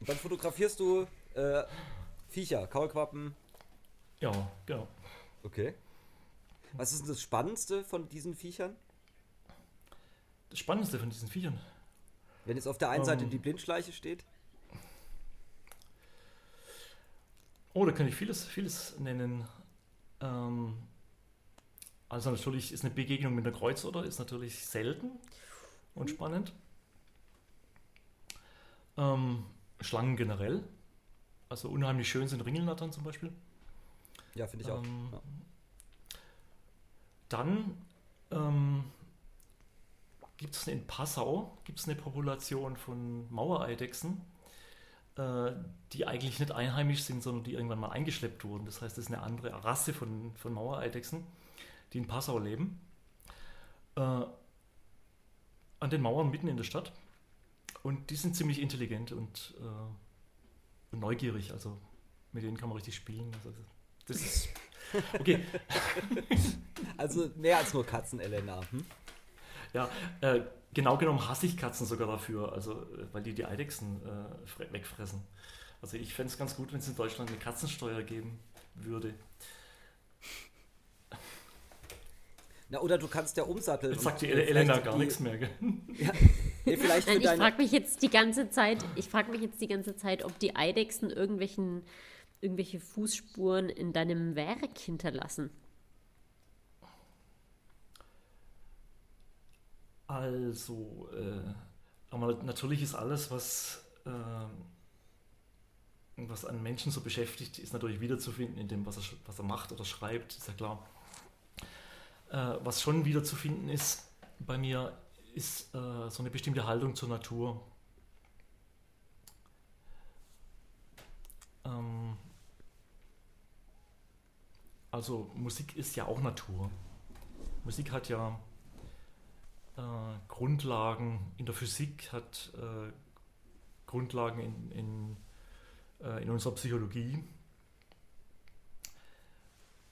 Und dann fotografierst du äh, Viecher, Kaulquappen. Ja, genau. Okay. Was ist denn das Spannendste von diesen Viechern? Das Spannendste von diesen Viechern? Wenn jetzt auf der einen um, Seite ähm. die Blindschleiche steht. Oh, da kann ich vieles, vieles nennen. Ähm, also natürlich ist eine Begegnung mit einer Kreuzotter ist natürlich selten und spannend. Ähm, Schlangen generell. Also unheimlich schön sind Ringelnattern zum Beispiel. Ja, finde ich auch. Ähm, ja. Dann ähm, gibt es in Passau gibt's eine Population von Mauereidechsen äh, die eigentlich nicht einheimisch sind, sondern die irgendwann mal eingeschleppt wurden. Das heißt, das ist eine andere Rasse von, von Mauereidechsen, die in Passau leben. Äh, an den Mauern mitten in der Stadt. und die sind ziemlich intelligent und, äh, neugierig. Also mit denen kann man richtig spielen. Also, das ist. Okay. also mehr als nur Katzen, Elena. Hm? Ja, äh, genau genommen hasse ich Katzen sogar dafür, also äh, weil die die Eidechsen äh, wegfressen. Also ich fände es ganz gut, wenn es in Deutschland eine Katzensteuer geben würde. Na, oder du kannst ja umsatteln. Jetzt sagt die Elena gar die, nichts mehr. Ja, nee, vielleicht Nein, ich frage mich jetzt die ganze Zeit, ich frage mich jetzt die ganze Zeit, ob die Eidechsen irgendwelchen, irgendwelche Fußspuren in deinem Werk hinterlassen. Also, äh, aber natürlich ist alles, was, äh, was einen Menschen so beschäftigt, ist natürlich wiederzufinden in dem, was er, was er macht oder schreibt, ist ja klar. Äh, was schon wiederzufinden ist bei mir, ist äh, so eine bestimmte Haltung zur Natur. Ähm, also Musik ist ja auch Natur. Musik hat ja äh, Grundlagen in der Physik, hat äh, Grundlagen in, in, äh, in, unserer Psychologie.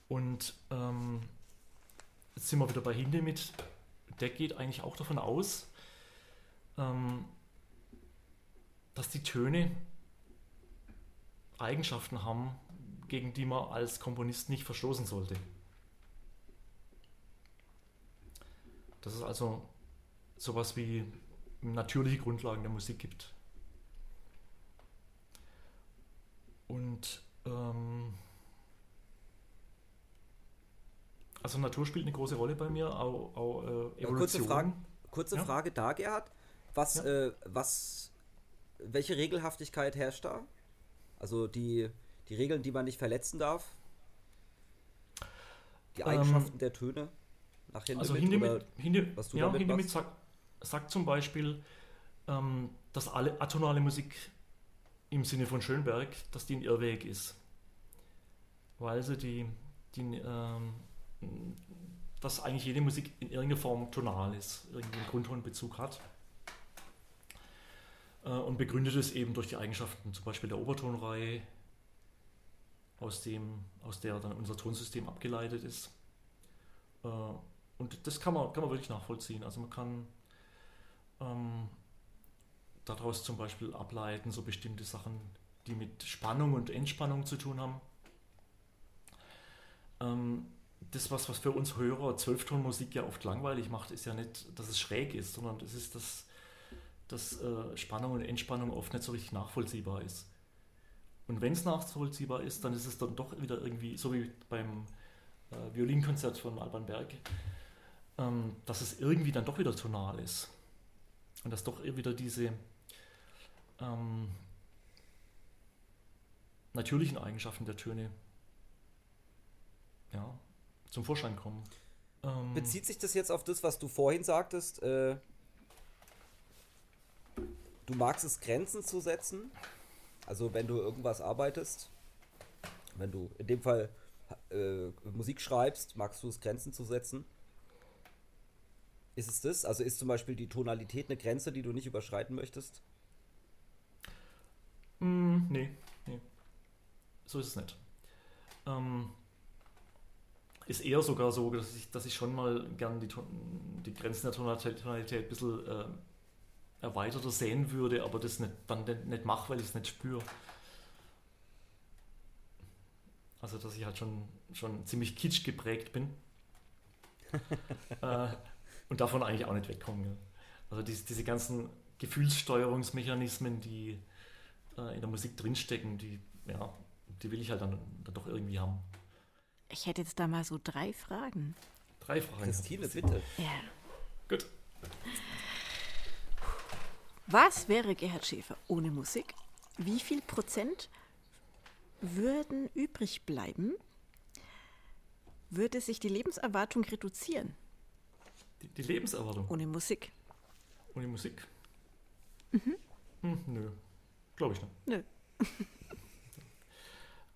Und ähm, jetzt sind wir wieder bei Hindemith. Der geht eigentlich auch davon aus, ähm, dass die Töne Eigenschaften haben, gegen die man als Komponist nicht verstoßen sollte. Das ist also sowas wie natürliche Grundlagen der Musik gibt. Und ähm, also Natur spielt eine große Rolle bei mir, auch, auch äh, Evolution. Kurze, Frage, kurze ja? Frage da, Gerhard. Was, ja. äh, was, welche Regelhaftigkeit herrscht da? Also die, die Regeln, die man nicht verletzen darf? Die ähm, Eigenschaften ähm, der Töne? Nach Hindemith, also Hindemith, Hindemith, was du ja, Hindemith sagt, sagt zum Beispiel, ähm, dass alle atonale Musik im Sinne von Schönberg, dass die ein Irrweg ist. Weil sie die, die ähm, dass eigentlich jede Musik in irgendeiner Form tonal ist, irgendwie einen Grundtonbezug hat. Äh, und begründet es eben durch die Eigenschaften zum Beispiel der Obertonreihe, aus, dem, aus der dann unser Tonsystem abgeleitet ist. Äh, und das kann man, kann man wirklich nachvollziehen. Also man kann ähm, daraus zum Beispiel ableiten, so bestimmte Sachen, die mit Spannung und Entspannung zu tun haben. Ähm, das, was, was für uns Hörer Zwölftonmusik ja oft langweilig macht, ist ja nicht, dass es schräg ist, sondern es ist, dass, dass äh, Spannung und Entspannung oft nicht so richtig nachvollziehbar ist. Und wenn es nachvollziehbar ist, dann ist es dann doch wieder irgendwie, so wie beim äh, Violinkonzert von Alban Berg, ähm, dass es irgendwie dann doch wieder tonal ist. Und dass doch wieder diese ähm, natürlichen Eigenschaften der Töne ja, zum Vorschein kommen. Ähm, Bezieht sich das jetzt auf das, was du vorhin sagtest? Äh, du magst es, Grenzen zu setzen? Also wenn du irgendwas arbeitest, wenn du in dem Fall äh, Musik schreibst, magst du es, Grenzen zu setzen? Ist es das? Also ist zum Beispiel die Tonalität eine Grenze, die du nicht überschreiten möchtest? Mm, nee, nee. So ist es nicht. Ähm, ist eher sogar so, dass ich, dass ich schon mal gern die, die Grenzen der Tonalität ein bisschen äh, erweiterter sehen würde, aber das nicht, dann nicht, nicht mache, weil ich es nicht spüre. Also, dass ich halt schon, schon ziemlich kitsch geprägt bin. äh, und davon eigentlich auch nicht wegkommen. Also diese, diese ganzen Gefühlssteuerungsmechanismen, die äh, in der Musik drinstecken, die, ja, die will ich halt dann, dann doch irgendwie haben. Ich hätte jetzt da mal so drei Fragen. Drei Fragen. Christine, bitte. Ja. Gut. Was wäre Gerhard Schäfer ohne Musik? Wie viel Prozent würden übrig bleiben? Würde sich die Lebenserwartung reduzieren? Die, die Lebenserwartung. Ohne Musik. Ohne Musik? Mhm. Hm, nö. Glaube ich nicht. Nö.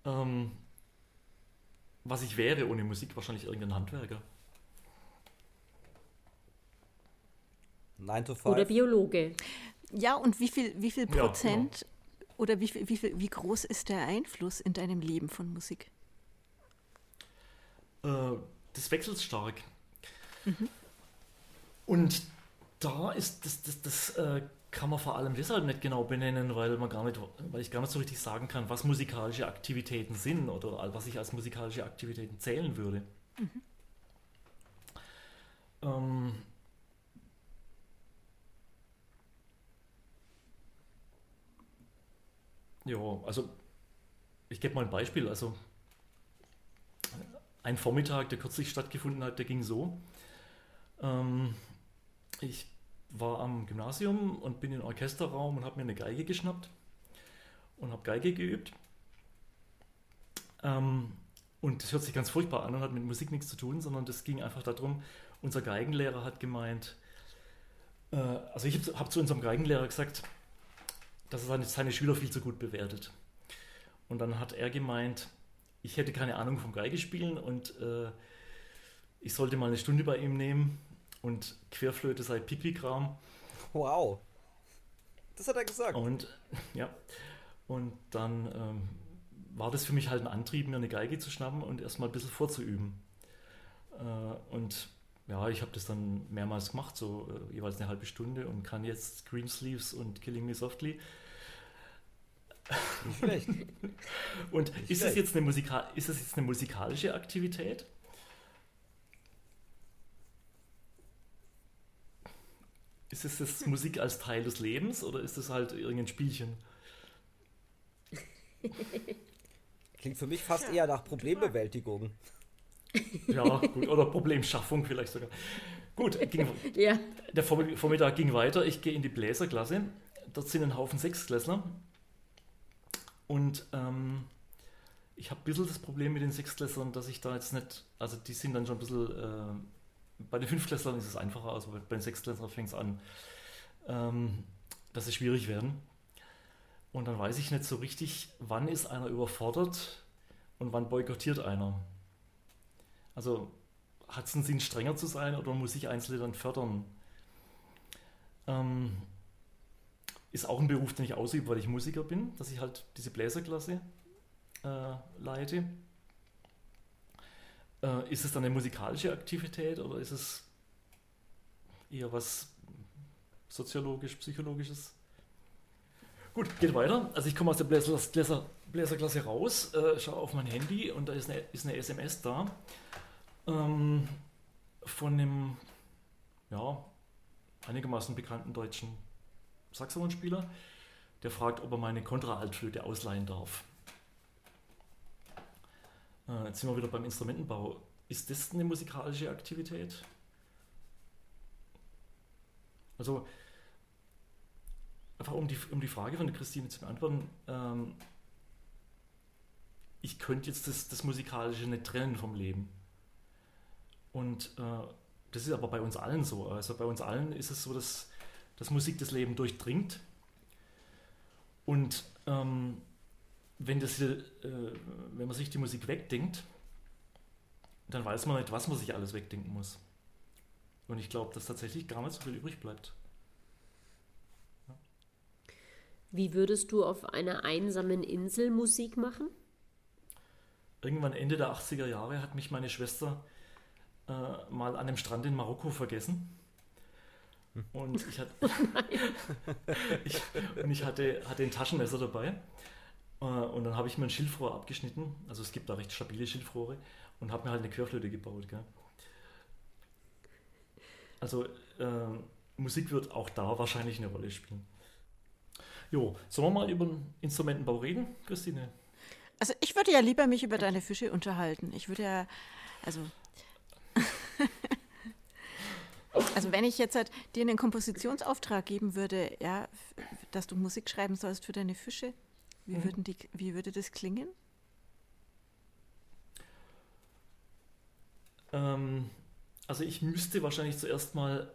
ähm, was ich wäre ohne Musik, wahrscheinlich irgendein Handwerker. 9 to 5. Oder Biologe. Ja, und wie viel, wie viel Prozent ja, genau. oder wie, viel, wie, viel, wie groß ist der Einfluss in deinem Leben von Musik? Äh, das wechselt stark. Mhm. Und da ist das, das, das äh, kann man vor allem deshalb nicht genau benennen, weil man gar nicht, weil ich gar nicht so richtig sagen kann, was musikalische Aktivitäten sind oder was ich als musikalische Aktivitäten zählen würde. Mhm. Ähm, ja, also ich gebe mal ein Beispiel. Also ein Vormittag, der kürzlich stattgefunden hat, der ging so. Ähm, ich war am Gymnasium und bin in den Orchesterraum und habe mir eine Geige geschnappt und habe Geige geübt. Ähm, und das hört sich ganz furchtbar an und hat mit Musik nichts zu tun, sondern das ging einfach darum, unser Geigenlehrer hat gemeint, äh, also ich habe hab zu unserem Geigenlehrer gesagt, dass er seine, seine Schüler viel zu gut bewertet. Und dann hat er gemeint, ich hätte keine Ahnung vom Geigespielen und äh, ich sollte mal eine Stunde bei ihm nehmen und Querflöte sei Pipi-Kram. Wow. Das hat er gesagt. Und ja, und dann ähm, war das für mich halt ein Antrieb, mir eine Geige zu schnappen und erstmal ein bisschen vorzuüben. Äh, und ja, ich habe das dann mehrmals gemacht, so äh, jeweils eine halbe Stunde und kann jetzt Green Sleeves und Killing Me Softly. Nicht schlecht. und Nicht ist, schlecht. Es jetzt eine Musika ist das jetzt eine musikalische Aktivität? Ist es das Musik als Teil des Lebens oder ist es halt irgendein Spielchen? Klingt für mich fast ja. eher nach Problembewältigung. Ja, gut, oder Problemschaffung vielleicht sogar. Gut, ging, ja. der Vormittag ging weiter. Ich gehe in die Bläserklasse. Dort sind ein Haufen Sechsklässler. Und ähm, ich habe ein bisschen das Problem mit den Sechsklässlern, dass ich da jetzt nicht, also die sind dann schon ein bisschen äh, bei den Fünftklässlern ist es einfacher, also bei den Sechstklässlern fängt es an, ähm, dass sie schwierig werden. Und dann weiß ich nicht so richtig, wann ist einer überfordert und wann boykottiert einer. Also hat es einen Sinn, strenger zu sein oder muss ich Einzelne dann fördern? Ähm, ist auch ein Beruf, den ich ausübe, weil ich Musiker bin, dass ich halt diese Bläserklasse äh, leite. Äh, ist es dann eine musikalische Aktivität oder ist es eher was soziologisch, psychologisches? Gut, geht weiter. Also ich komme aus der Bläser, Bläser, Bläserklasse raus, äh, schaue auf mein Handy und da ist eine, ist eine SMS da ähm, von einem ja, einigermaßen bekannten deutschen Saxophonspieler, der fragt, ob er meine Kontraaltflöte ausleihen darf. Äh, jetzt sind wir wieder beim Instrumentenbau. Ist das eine musikalische Aktivität? Also, einfach um die, um die Frage von der Christine zu beantworten, ähm, ich könnte jetzt das, das Musikalische nicht trennen vom Leben. Und äh, das ist aber bei uns allen so. Also bei uns allen ist es so, dass, dass Musik das Leben durchdringt. Und ähm, wenn, das, äh, wenn man sich die Musik wegdenkt, dann weiß man nicht, was man sich alles wegdenken muss. Und ich glaube, dass tatsächlich gar nicht so viel übrig bleibt. Ja. Wie würdest du auf einer einsamen Insel Musik machen? Irgendwann Ende der 80er Jahre hat mich meine Schwester äh, mal an einem Strand in Marokko vergessen. Und ich, hatte, ich, und ich hatte, hatte ein Taschenmesser dabei äh, und dann habe ich mir ein Schilfrohr abgeschnitten. Also es gibt da recht stabile Schilfrohre und habe mir halt eine Querflöte gebaut. Gell? Also äh, Musik wird auch da wahrscheinlich eine Rolle spielen. Jo, sollen wir mal über den Instrumentenbau reden, Christine? Also ich würde ja lieber mich über deine Fische unterhalten. Ich würde ja, also also wenn ich jetzt halt dir einen Kompositionsauftrag geben würde, ja, dass du Musik schreiben sollst für deine Fische, wie, mhm. würden die, wie würde das klingen? Ähm, also ich müsste wahrscheinlich zuerst mal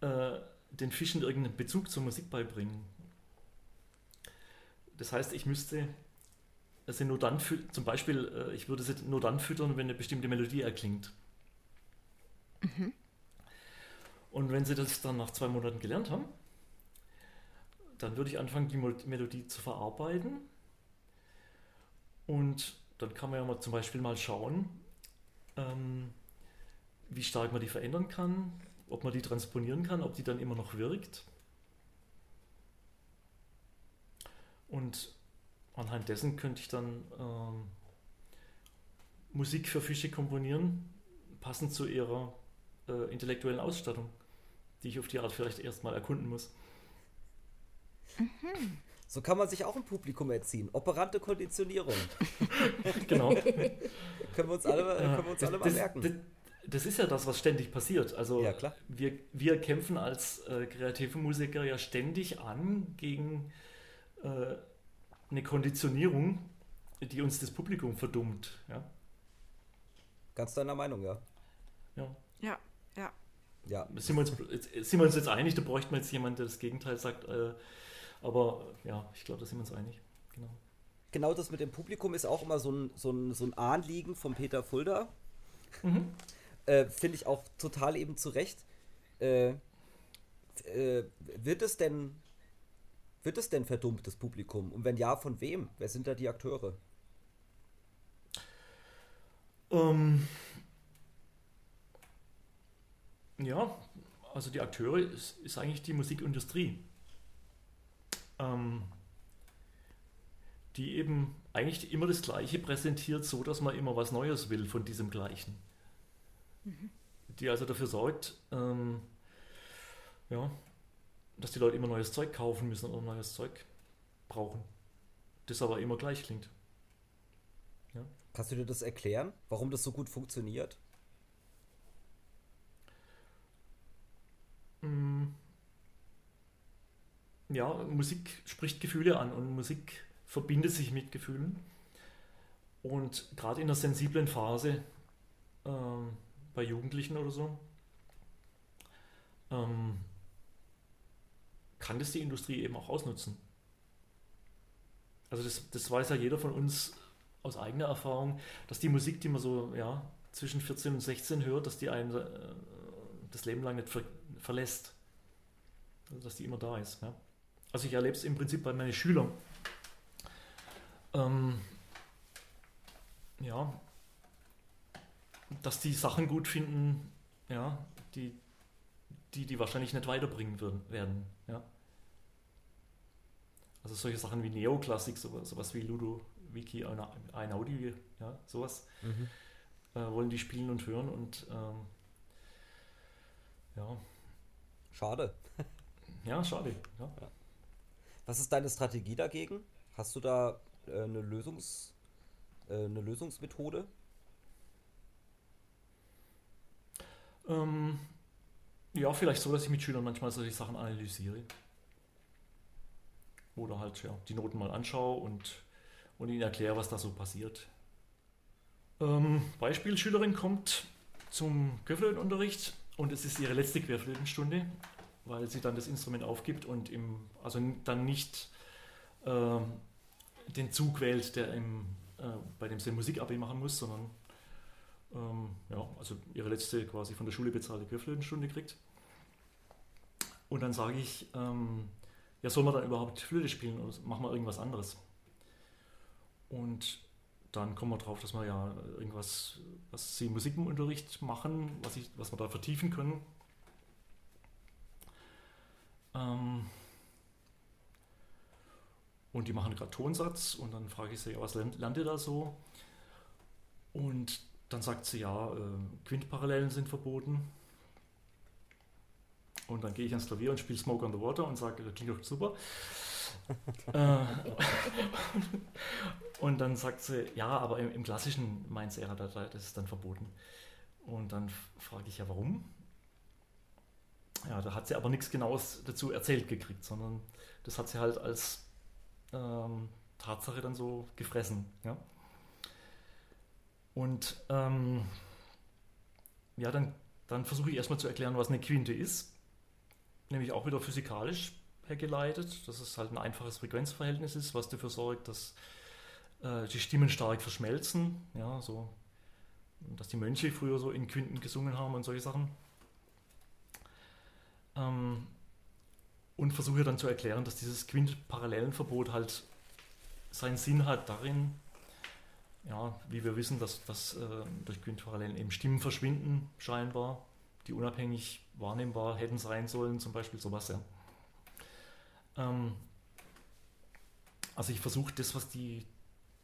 äh, den Fischen irgendeinen Bezug zur Musik beibringen. Das heißt, ich müsste sie nur dann, zum Beispiel, äh, ich würde sie nur dann füttern, wenn eine bestimmte Melodie erklingt. Mhm. Und wenn sie das dann nach zwei Monaten gelernt haben, dann würde ich anfangen, die Melodie zu verarbeiten. Und dann kann man ja mal zum Beispiel mal schauen, ähm, wie stark man die verändern kann, ob man die transponieren kann, ob die dann immer noch wirkt. Und anhand dessen könnte ich dann ähm, Musik für Fische komponieren, passend zu ihrer äh, intellektuellen Ausstattung, die ich auf die Art vielleicht erstmal erkunden muss. Mhm. So kann man sich auch ein Publikum erziehen. Operante Konditionierung. genau. können wir uns alle, können wir uns das, alle mal das, merken. Das, das, ist ja das, was ständig passiert. Also ja, klar. Wir, wir kämpfen als äh, kreative Musiker ja ständig an gegen äh, eine Konditionierung, die uns das Publikum verdummt. Ja? Ganz deiner Meinung, ja. Ja. Ja, ja. Sind, wir uns, sind wir uns jetzt einig, da bräuchten wir jetzt jemanden, der das Gegenteil sagt. Äh, aber ja, ich glaube, da sind wir uns einig. Genau. Genau das mit dem Publikum ist auch immer so ein, so ein, so ein Anliegen von Peter Fulda. Mhm. Äh, Finde ich auch total eben zu Recht. Äh, äh, wird es denn wird es denn verdummt, das Publikum? Und wenn ja, von wem? Wer sind da die Akteure? Ähm, ja, also die Akteure ist, ist eigentlich die Musikindustrie. Ähm, die eben eigentlich immer das Gleiche präsentiert, so dass man immer was Neues will von diesem Gleichen. Mhm. Die also dafür sorgt, ähm, ja, dass die Leute immer neues Zeug kaufen müssen oder neues Zeug brauchen. Das aber immer gleich klingt. Ja. Kannst du dir das erklären, warum das so gut funktioniert? Ja, Musik spricht Gefühle an und Musik verbindet sich mit Gefühlen. Und gerade in der sensiblen Phase äh, bei Jugendlichen oder so, ähm, kann das die Industrie eben auch ausnutzen. Also das, das weiß ja jeder von uns aus eigener Erfahrung, dass die Musik, die man so ja, zwischen 14 und 16 hört, dass die einen äh, das Leben lang nicht ver verlässt. Also dass die immer da ist. Ja. Also ich erlebe es im Prinzip bei meinen Schülern. Ähm, ja, dass die Sachen gut finden, ja, die, die die wahrscheinlich nicht weiterbringen würden, werden. Ja. Also solche Sachen wie Neoklassik, sowas, sowas wie Ludo, Wiki, Einaudi, ja, sowas mhm. äh, wollen die spielen und hören und ähm, ja. Schade. Ja, schade. Ja. Ja. Was ist deine Strategie dagegen? Hast du da äh, eine, Lösungs, äh, eine Lösungsmethode? Ähm, ja, vielleicht so, dass ich mit Schülern manchmal solche Sachen analysiere oder halt ja, die Noten mal anschaue und, und ihnen erkläre, was da so passiert. Ähm, Beispiel, Schülerin kommt zum Querflötenunterricht und es ist ihre letzte Querflötenstunde, weil sie dann das Instrument aufgibt und im, also dann nicht äh, den Zug wählt, der im, äh, bei dem sie Musik-AB machen muss, sondern ähm, ja, also ihre letzte quasi von der Schule bezahlte Querflötenstunde kriegt. Und dann sage ich, ähm, ja, soll man dann überhaupt Flöte spielen oder machen wir irgendwas anderes? Und dann kommen wir drauf, dass wir ja irgendwas, was sie im Unterricht machen, was, ich, was wir da vertiefen können. Ähm und die machen gerade Tonsatz und dann frage ich sie, ja, was lernt, lernt ihr da so? Und dann sagt sie, ja, äh, Quintparallelen sind verboten. Und dann gehe ich ans Klavier und spiele Smoke on the Water und sage, das klingt doch super. Äh, und dann sagt sie, ja, aber im, im klassischen Mainz Ära, das ist dann verboten. Und dann frage ich ja, warum? Ja, da hat sie aber nichts Genaues dazu erzählt gekriegt, sondern das hat sie halt als ähm, Tatsache dann so gefressen. Ja? Und ähm, ja, dann, dann versuche ich erstmal zu erklären, was eine Quinte ist nämlich auch wieder physikalisch hergeleitet, dass es halt ein einfaches Frequenzverhältnis ist, was dafür sorgt, dass äh, die Stimmen stark verschmelzen, ja, so, dass die Mönche früher so in Quinten gesungen haben und solche Sachen. Ähm, und versuche dann zu erklären, dass dieses Quintparallelenverbot halt seinen Sinn hat darin, ja, wie wir wissen, dass, dass äh, durch Quintparallelen eben Stimmen verschwinden, scheinbar, die unabhängig wahrnehmbar hätten sein sollen, zum Beispiel sowas, ja. Ähm, also ich versuche das, was die,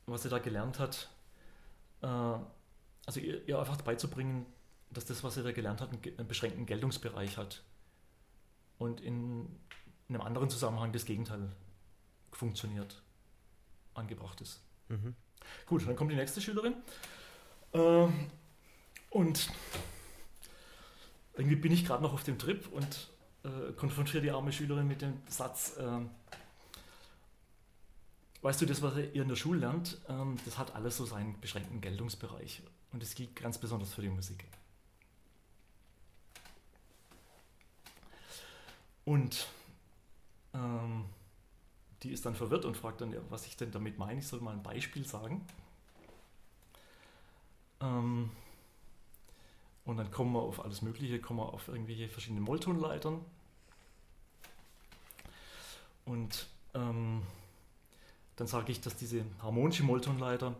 was sie da gelernt hat, äh, also ihr, ihr, einfach beizubringen, dass das, was sie da gelernt hat, einen, einen beschränkten Geltungsbereich hat. Und in, in, einem anderen Zusammenhang das Gegenteil funktioniert, angebracht ist. Mhm. Gut, dann kommt die nächste Schülerin. Äh, und irgendwie bin ich gerade noch auf dem Trip und äh, konfrontiere die arme Schülerin mit dem Satz, äh, weißt du, das, was ihr in der Schule lernt, ähm, das hat alles so seinen beschränkten Geltungsbereich. Und das gilt ganz besonders für die Musik. Und ähm, die ist dann verwirrt und fragt dann, was ich denn damit meine. Ich soll mal ein Beispiel sagen. Ähm, und dann kommen wir auf alles Mögliche, kommen wir auf irgendwelche verschiedene Molltonleitern. Und ähm, dann sage ich, dass diese harmonische Molltonleiter,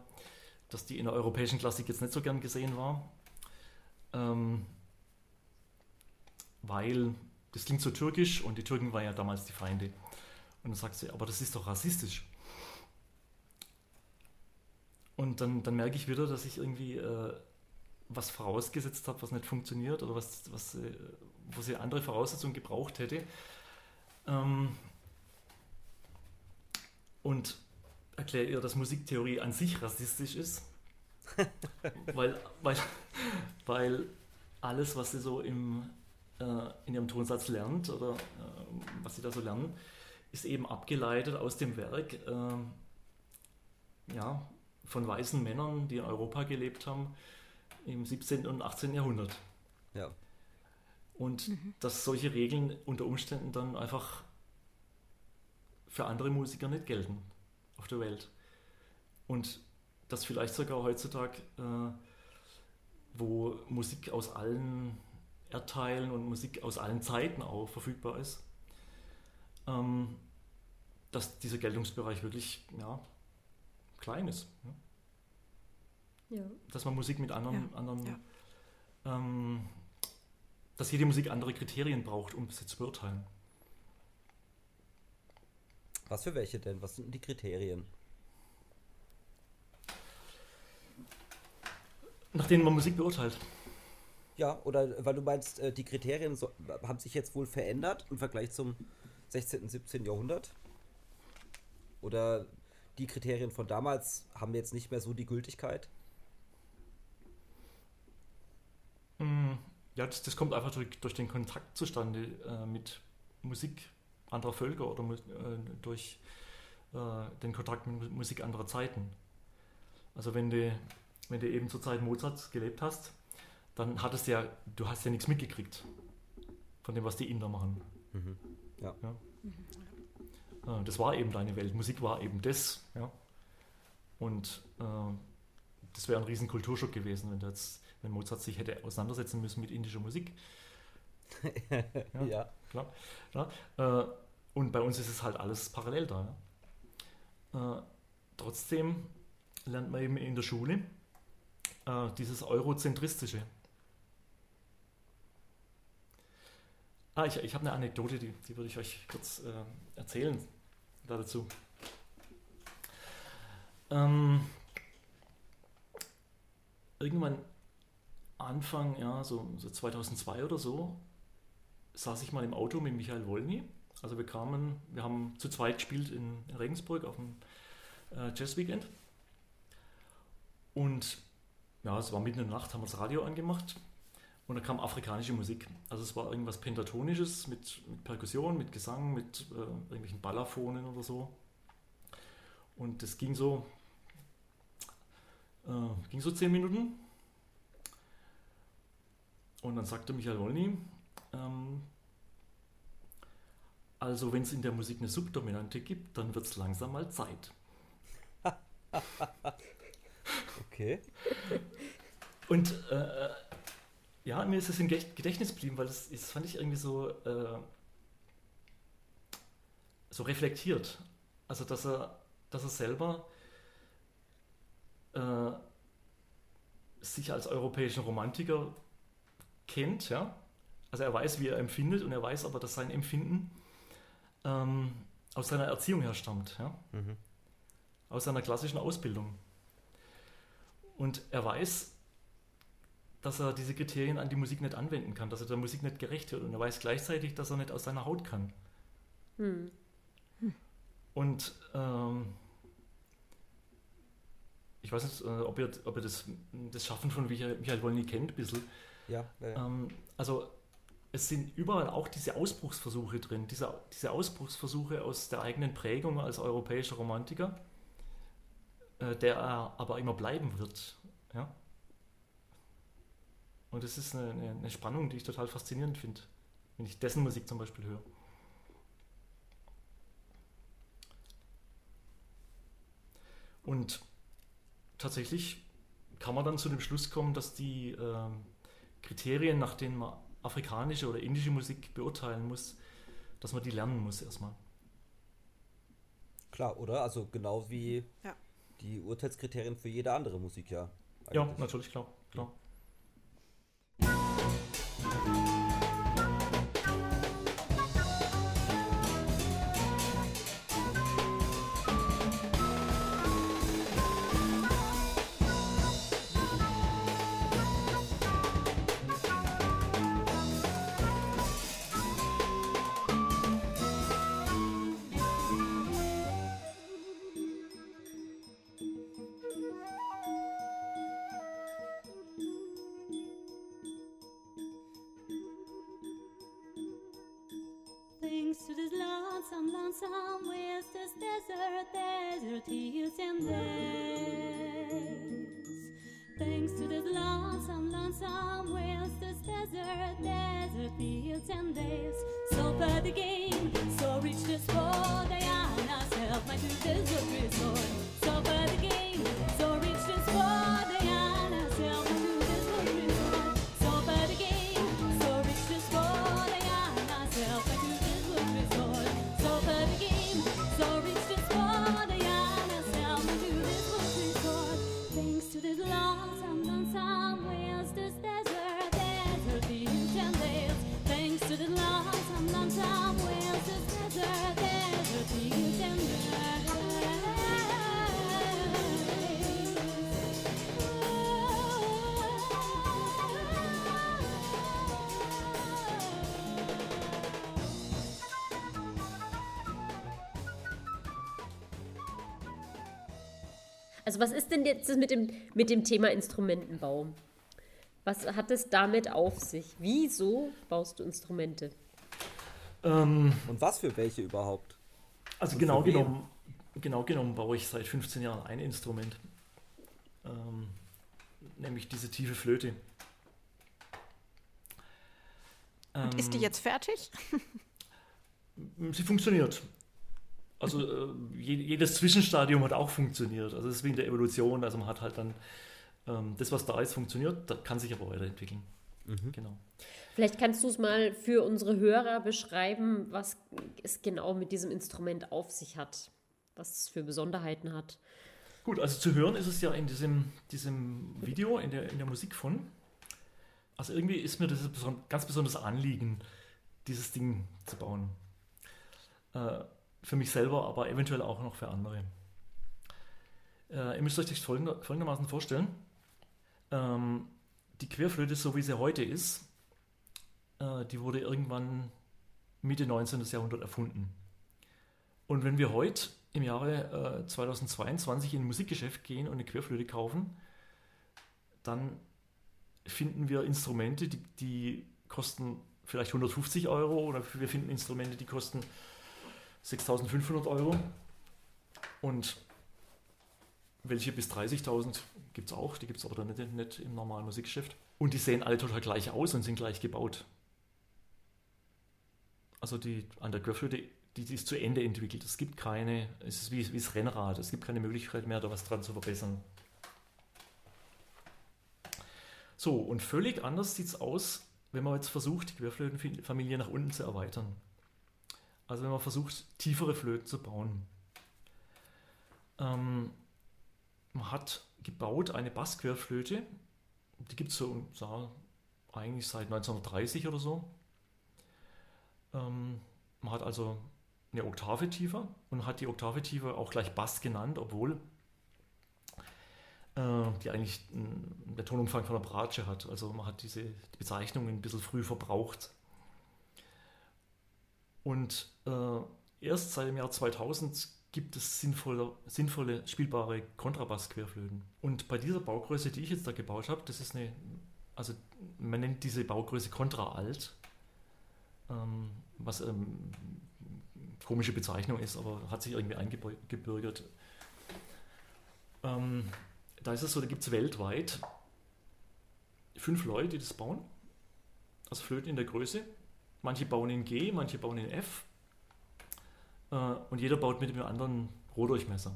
dass die in der europäischen Klassik jetzt nicht so gern gesehen war, ähm, weil das klingt so türkisch und die Türken waren ja damals die Feinde. Und dann sagt sie, aber das ist doch rassistisch. Und dann, dann merke ich wieder, dass ich irgendwie äh, was vorausgesetzt habe, was nicht funktioniert oder was, was, äh, wo sie andere Voraussetzungen gebraucht hätte. Ähm, und erkläre ihr, dass Musiktheorie an sich rassistisch ist. weil, weil, weil alles, was sie so im, äh, in ihrem Tonsatz lernt oder äh, was sie da so lernen, ist eben abgeleitet aus dem Werk äh, ja, von weißen Männern, die in Europa gelebt haben im 17. und 18. Jahrhundert. Ja. Und mhm. dass solche Regeln unter Umständen dann einfach für andere Musiker nicht gelten auf der Welt. Und das vielleicht sogar heutzutage, äh, wo Musik aus allen Erdteilen und Musik aus allen Zeiten auch verfügbar ist, ähm, dass dieser Geltungsbereich wirklich ja, klein ist. Ja. Ja. Dass man Musik mit anderen, ja. anderen ähm, dass jede Musik andere Kriterien braucht, um sie zu beurteilen. Was für welche denn? Was sind die Kriterien? Nach denen man Musik beurteilt. Ja, oder weil du meinst, äh, die Kriterien so, haben sich jetzt wohl verändert im Vergleich zum 16., 17. Jahrhundert? Oder die Kriterien von damals haben jetzt nicht mehr so die Gültigkeit? Mm, ja, das, das kommt einfach durch, durch den Kontakt zustande äh, mit Musik anderer Völker oder äh, durch äh, den Kontakt mit Musik anderer Zeiten. Also wenn du, wenn du eben zur Zeit Mozarts gelebt hast, dann hattest du ja, du hast ja nichts mitgekriegt von dem, was die Inder machen. Mhm. Ja. ja. Mhm. Das war eben deine Welt. Musik war eben das. Ja. Und äh, das wäre ein riesen Kulturschock gewesen, wenn, jetzt, wenn Mozart sich hätte auseinandersetzen müssen mit indischer Musik. ja, ja, klar. klar. Äh, und bei uns ist es halt alles parallel da. Ja. Äh, trotzdem lernt man eben in der Schule äh, dieses Eurozentristische. Ah, ich, ich habe eine Anekdote, die, die würde ich euch kurz äh, erzählen dazu. Ähm, irgendwann Anfang, ja, so, so 2002 oder so, saß ich mal im Auto mit Michael Wolny. Also wir kamen, wir haben zu zweit gespielt in, Regensburg auf dem äh, Jazz Weekend. Und ja, es war mitten in der Nacht, haben wir das Radio angemacht und da kam afrikanische Musik. Also es war irgendwas Pentatonisches mit, mit Perkussion, mit Gesang, mit äh, irgendwelchen Ballaphonen oder so. Und das ging so, äh, ging so zehn Minuten. Und dann sagte Michael Wolny, ähm, also wenn es in der Musik eine Subdominante gibt, dann wird es langsam mal Zeit. okay. Und äh, ja, mir ist es im Gedächtnis geblieben, weil das, das fand ich irgendwie so, äh, so reflektiert. Also dass er, dass er selber äh, sich als europäischen Romantiker kennt, ja. Also er weiß, wie er empfindet und er weiß aber, dass sein Empfinden ähm, aus seiner Erziehung herstammt, ja. Mhm. Aus seiner klassischen Ausbildung. Und er weiß, dass er diese Kriterien an die Musik nicht anwenden kann, dass er der Musik nicht gerecht wird. Und er weiß gleichzeitig, dass er nicht aus seiner Haut kann. Hm. Und ähm, ich weiß nicht, äh, ob ihr, ob ihr das, das Schaffen von Michael, Michael Wolny kennt, ein bisschen. Ja. ja. Ähm, also es sind überall auch diese Ausbruchsversuche drin, diese, diese Ausbruchsversuche aus der eigenen Prägung als europäischer Romantiker, äh, der er aber immer bleiben wird. Ja? Und das ist eine, eine, eine Spannung, die ich total faszinierend finde, wenn ich dessen Musik zum Beispiel höre. Und tatsächlich kann man dann zu dem Schluss kommen, dass die äh, Kriterien, nach denen man afrikanische oder indische Musik beurteilen muss, dass man die lernen muss erstmal. Klar, oder? Also genau wie ja. die Urteilskriterien für jede andere Musik, ja. Eigentlich. Ja, natürlich, klar. klar. Also was ist denn jetzt mit dem, mit dem Thema Instrumentenbau? Was hat es damit auf sich? Wieso baust du Instrumente? Ähm, Und was für welche überhaupt? Also genau genommen, genau genommen baue ich seit 15 Jahren ein Instrument. Ähm, nämlich diese tiefe Flöte. Und ist die ähm, jetzt fertig? sie funktioniert. Also äh, jedes Zwischenstadium hat auch funktioniert. Also es ist wie in der Evolution. Also man hat halt dann ähm, das, was da ist, funktioniert, das kann sich aber weiterentwickeln. Mhm. Genau. Vielleicht kannst du es mal für unsere Hörer beschreiben, was es genau mit diesem Instrument auf sich hat, was es für Besonderheiten hat. Gut, also zu hören ist es ja in diesem, diesem Video, in der, in der Musik von. Also irgendwie ist mir das ein ganz besonderes Anliegen, dieses Ding zu bauen. Äh, für mich selber, aber eventuell auch noch für andere. Äh, ihr müsst euch das folgender, folgendermaßen vorstellen. Ähm, die Querflöte, so wie sie heute ist, äh, die wurde irgendwann Mitte 19. Jahrhundert erfunden. Und wenn wir heute im Jahre äh, 2022 in ein Musikgeschäft gehen und eine Querflöte kaufen, dann finden wir Instrumente, die, die kosten vielleicht 150 Euro oder wir finden Instrumente, die kosten 6.500 Euro. Und welche bis 30.000 gibt es auch, die gibt es aber dann nicht, nicht im normalen Musikgeschäft. Und die sehen alle total gleich aus und sind gleich gebaut. Also die an der Querflöte, die, die ist zu Ende entwickelt. Es gibt keine, es ist wie, wie das Rennrad, es gibt keine Möglichkeit mehr, da was dran zu verbessern. So, und völlig anders sieht es aus, wenn man jetzt versucht, die Querflötenfamilie nach unten zu erweitern. Also wenn man versucht, tiefere Flöten zu bauen. Ähm, man hat gebaut eine Bassquerflöte, die gibt es so sah, eigentlich seit 1930 oder so. Ähm, man hat also eine Oktave tiefer und hat die Oktave tiefer auch gleich Bass genannt, obwohl äh, die eigentlich einen Tonumfang von einer Bratsche hat. Also man hat diese die Bezeichnung ein bisschen früh verbraucht. Und äh, erst seit dem Jahr 2000 gibt es sinnvolle, sinnvolle spielbare Kontrabass-Querflöten. Und bei dieser Baugröße, die ich jetzt da gebaut habe, das ist eine, also man nennt diese Baugröße Kontra-Alt, ähm, was ähm, komische Bezeichnung ist, aber hat sich irgendwie eingebürgert. Ähm, da ist es so, da gibt es weltweit fünf Leute, die das bauen. Also Flöten in der Größe. Manche bauen in G, manche bauen in F. Äh, und jeder baut mit einem anderen Rohdurchmesser.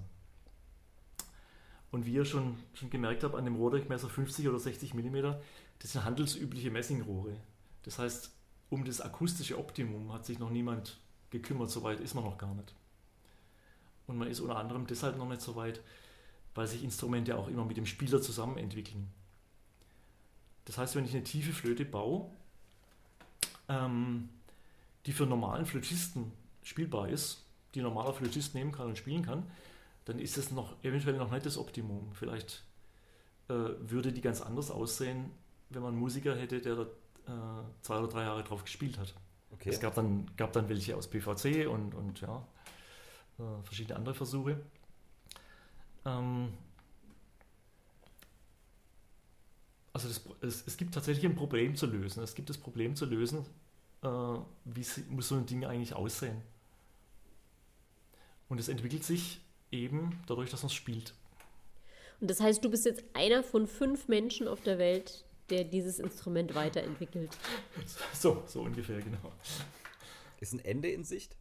Und wie ihr schon, schon gemerkt habt, an dem Rohdurchmesser 50 oder 60 mm, das sind handelsübliche Messingrohre. Das heißt, um das akustische Optimum hat sich noch niemand gekümmert, so weit ist man noch gar nicht. Und man ist unter anderem deshalb noch nicht so weit, weil sich Instrumente auch immer mit dem Spieler zusammen entwickeln. Das heißt, wenn ich eine tiefe Flöte baue, ähm, die für normalen Flötisten spielbar ist, die ein normaler Flötist nehmen kann und spielen kann, dann ist das noch eventuell noch nicht das Optimum. Vielleicht äh, würde die ganz anders aussehen, wenn man einen Musiker hätte, der da äh, zwei oder drei Jahre drauf gespielt hat. Okay. Es gab dann, gab dann welche aus PVC und, und ja, äh, verschiedene andere Versuche. Ähm, also das, es, es, gibt tatsächlich ein Problem zu lösen. Es gibt das Problem zu lösen, äh, wie muss so ein Ding eigentlich aussehen. Und es entwickelt sich eben dadurch, dass man es spielt. Und das heißt, du bist jetzt einer von fünf Menschen auf der Welt, der dieses Instrument weiterentwickelt. So, so ungefähr, genau. Ist ein Ende in Sicht?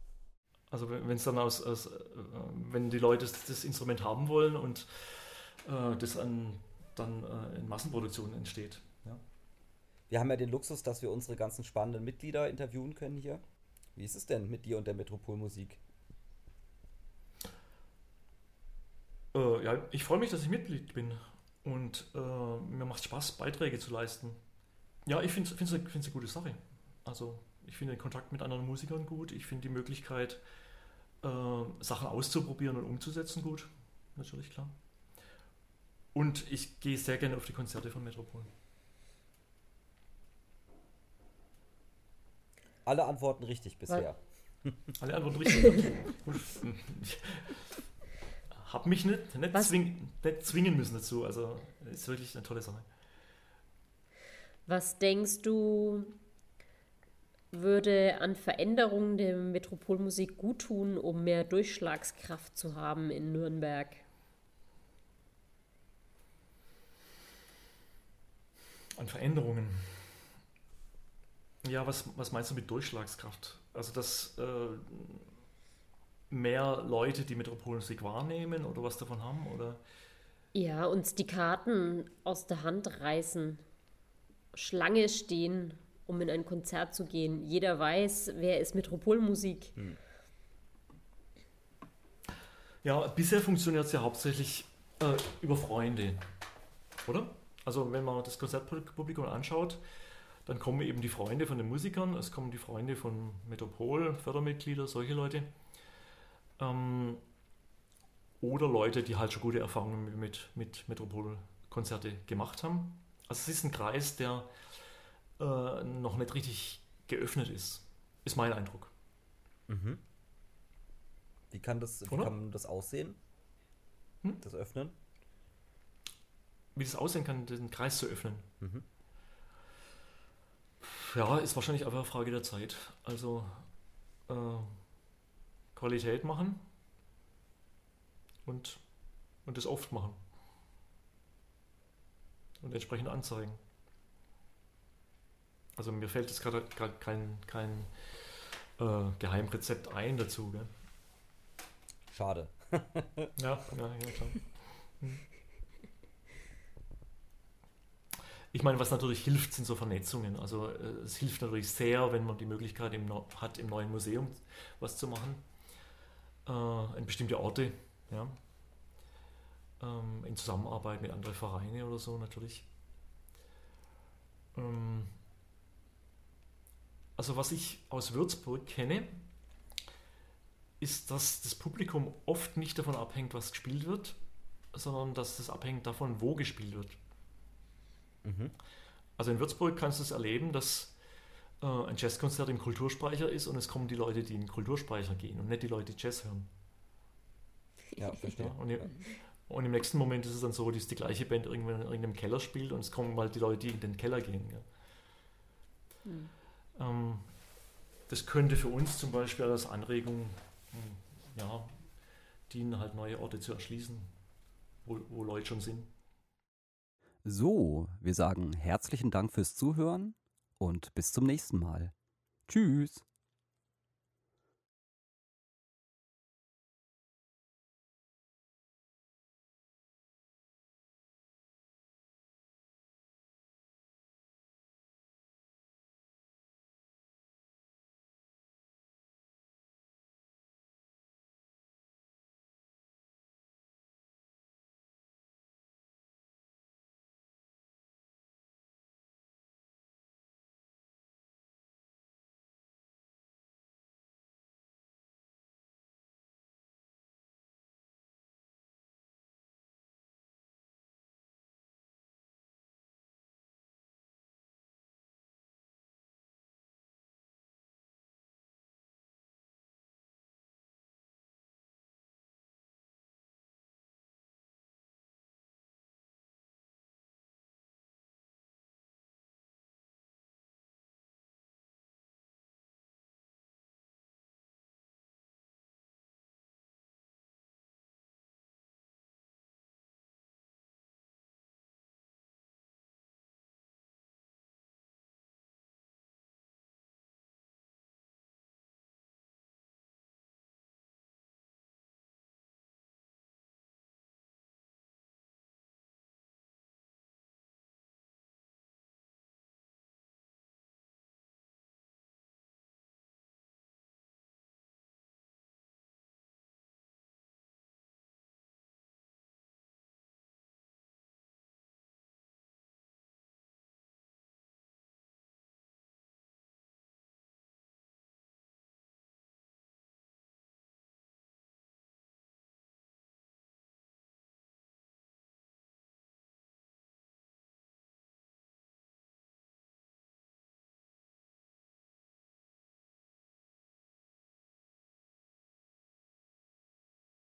Also wenn es dann aus, aus, äh, wenn die Leute das, das Instrument haben wollen und äh, das an, dann äh, in Massenproduktion entsteht. Ja. Wir haben ja den Luxus, dass wir unsere ganzen spannenden Mitglieder interviewen können hier. Wie ist es denn mit dir und der Metropolmusik? Äh, ja, ich freue mich, dass ich Mitglied bin und äh, mir macht Spaß, Beiträge zu leisten. Ja, ich finde es eine gute Sache. Also ich finde den Kontakt mit anderen Musikern gut. Ich finde die Möglichkeit, äh, Sachen auszuprobieren und umzusetzen gut. Natürlich, klar. Und ich gehe sehr gerne auf die Konzerte von Metropol. Alle Antworten richtig bisher. Alle Antworten richtig. ich habe mich nicht, nicht, zwing, nicht zwingen müssen dazu. Also ist wirklich eine tolle Sache. Was denkst du, würde an Veränderungen der Metropolmusik gut tun, um mehr Durchschlagskraft zu haben in Nürnberg? An Veränderungen. Ja, was, was meinst du mit Durchschlagskraft? Also, dass äh, mehr Leute die Metropolmusik wahrnehmen oder was davon haben? Oder? Ja, uns die Karten aus der Hand reißen, Schlange stehen um in ein Konzert zu gehen. Jeder weiß, wer ist Metropolmusik. Hm. Ja, bisher funktioniert es ja hauptsächlich äh, über Freunde, oder? Also wenn man das Konzertpublikum anschaut, dann kommen eben die Freunde von den Musikern, es kommen die Freunde von Metropol, Fördermitglieder, solche Leute. Ähm, oder Leute, die halt schon gute Erfahrungen mit, mit Metropol-Konzerte gemacht haben. Also es ist ein Kreis, der äh, noch nicht richtig geöffnet ist. Ist mein Eindruck. Mhm. Wie kann das, wie kann das aussehen? Hm? Das Öffnen? Wie das aussehen kann, den Kreis zu öffnen. Mhm. Ja, ist wahrscheinlich einfach eine Frage der Zeit. Also äh, Qualität machen und, und das oft machen. Und entsprechend anzeigen. Also mir fällt jetzt gerade kein, kein äh, Geheimrezept ein dazu. Gell? Schade. ja, ja, ja, klar. Hm. Ich meine, was natürlich hilft, sind so Vernetzungen. Also äh, es hilft natürlich sehr, wenn man die Möglichkeit im, hat, im neuen Museum was zu machen, äh, in bestimmte Orte, ja. Ähm, in Zusammenarbeit mit anderen Vereinen oder so natürlich. Ähm, also was ich aus Würzburg kenne, ist, dass das Publikum oft nicht davon abhängt, was gespielt wird, sondern dass es abhängt davon, wo gespielt wird. Mhm. Also in Würzburg kannst du es erleben, dass äh, ein Jazzkonzert im Kulturspeicher ist und es kommen die Leute, die in den Kulturspeicher gehen und nicht die Leute, die Jazz hören. Ja, verstehe. Ja, und, im, und, im nächsten Moment ist es dann so, dass die gleiche Band irgendwann in irgendeinem Keller spielt und es kommen halt die Leute, die in den Keller gehen. Ja. Mhm. Ähm, das könnte für uns zum Beispiel als Anregung hm, ja, dienen, halt neue Orte zu erschließen, wo, wo Leute schon sind. So, wir sagen herzlichen Dank fürs Zuhören und bis zum nächsten Mal. Tschüss.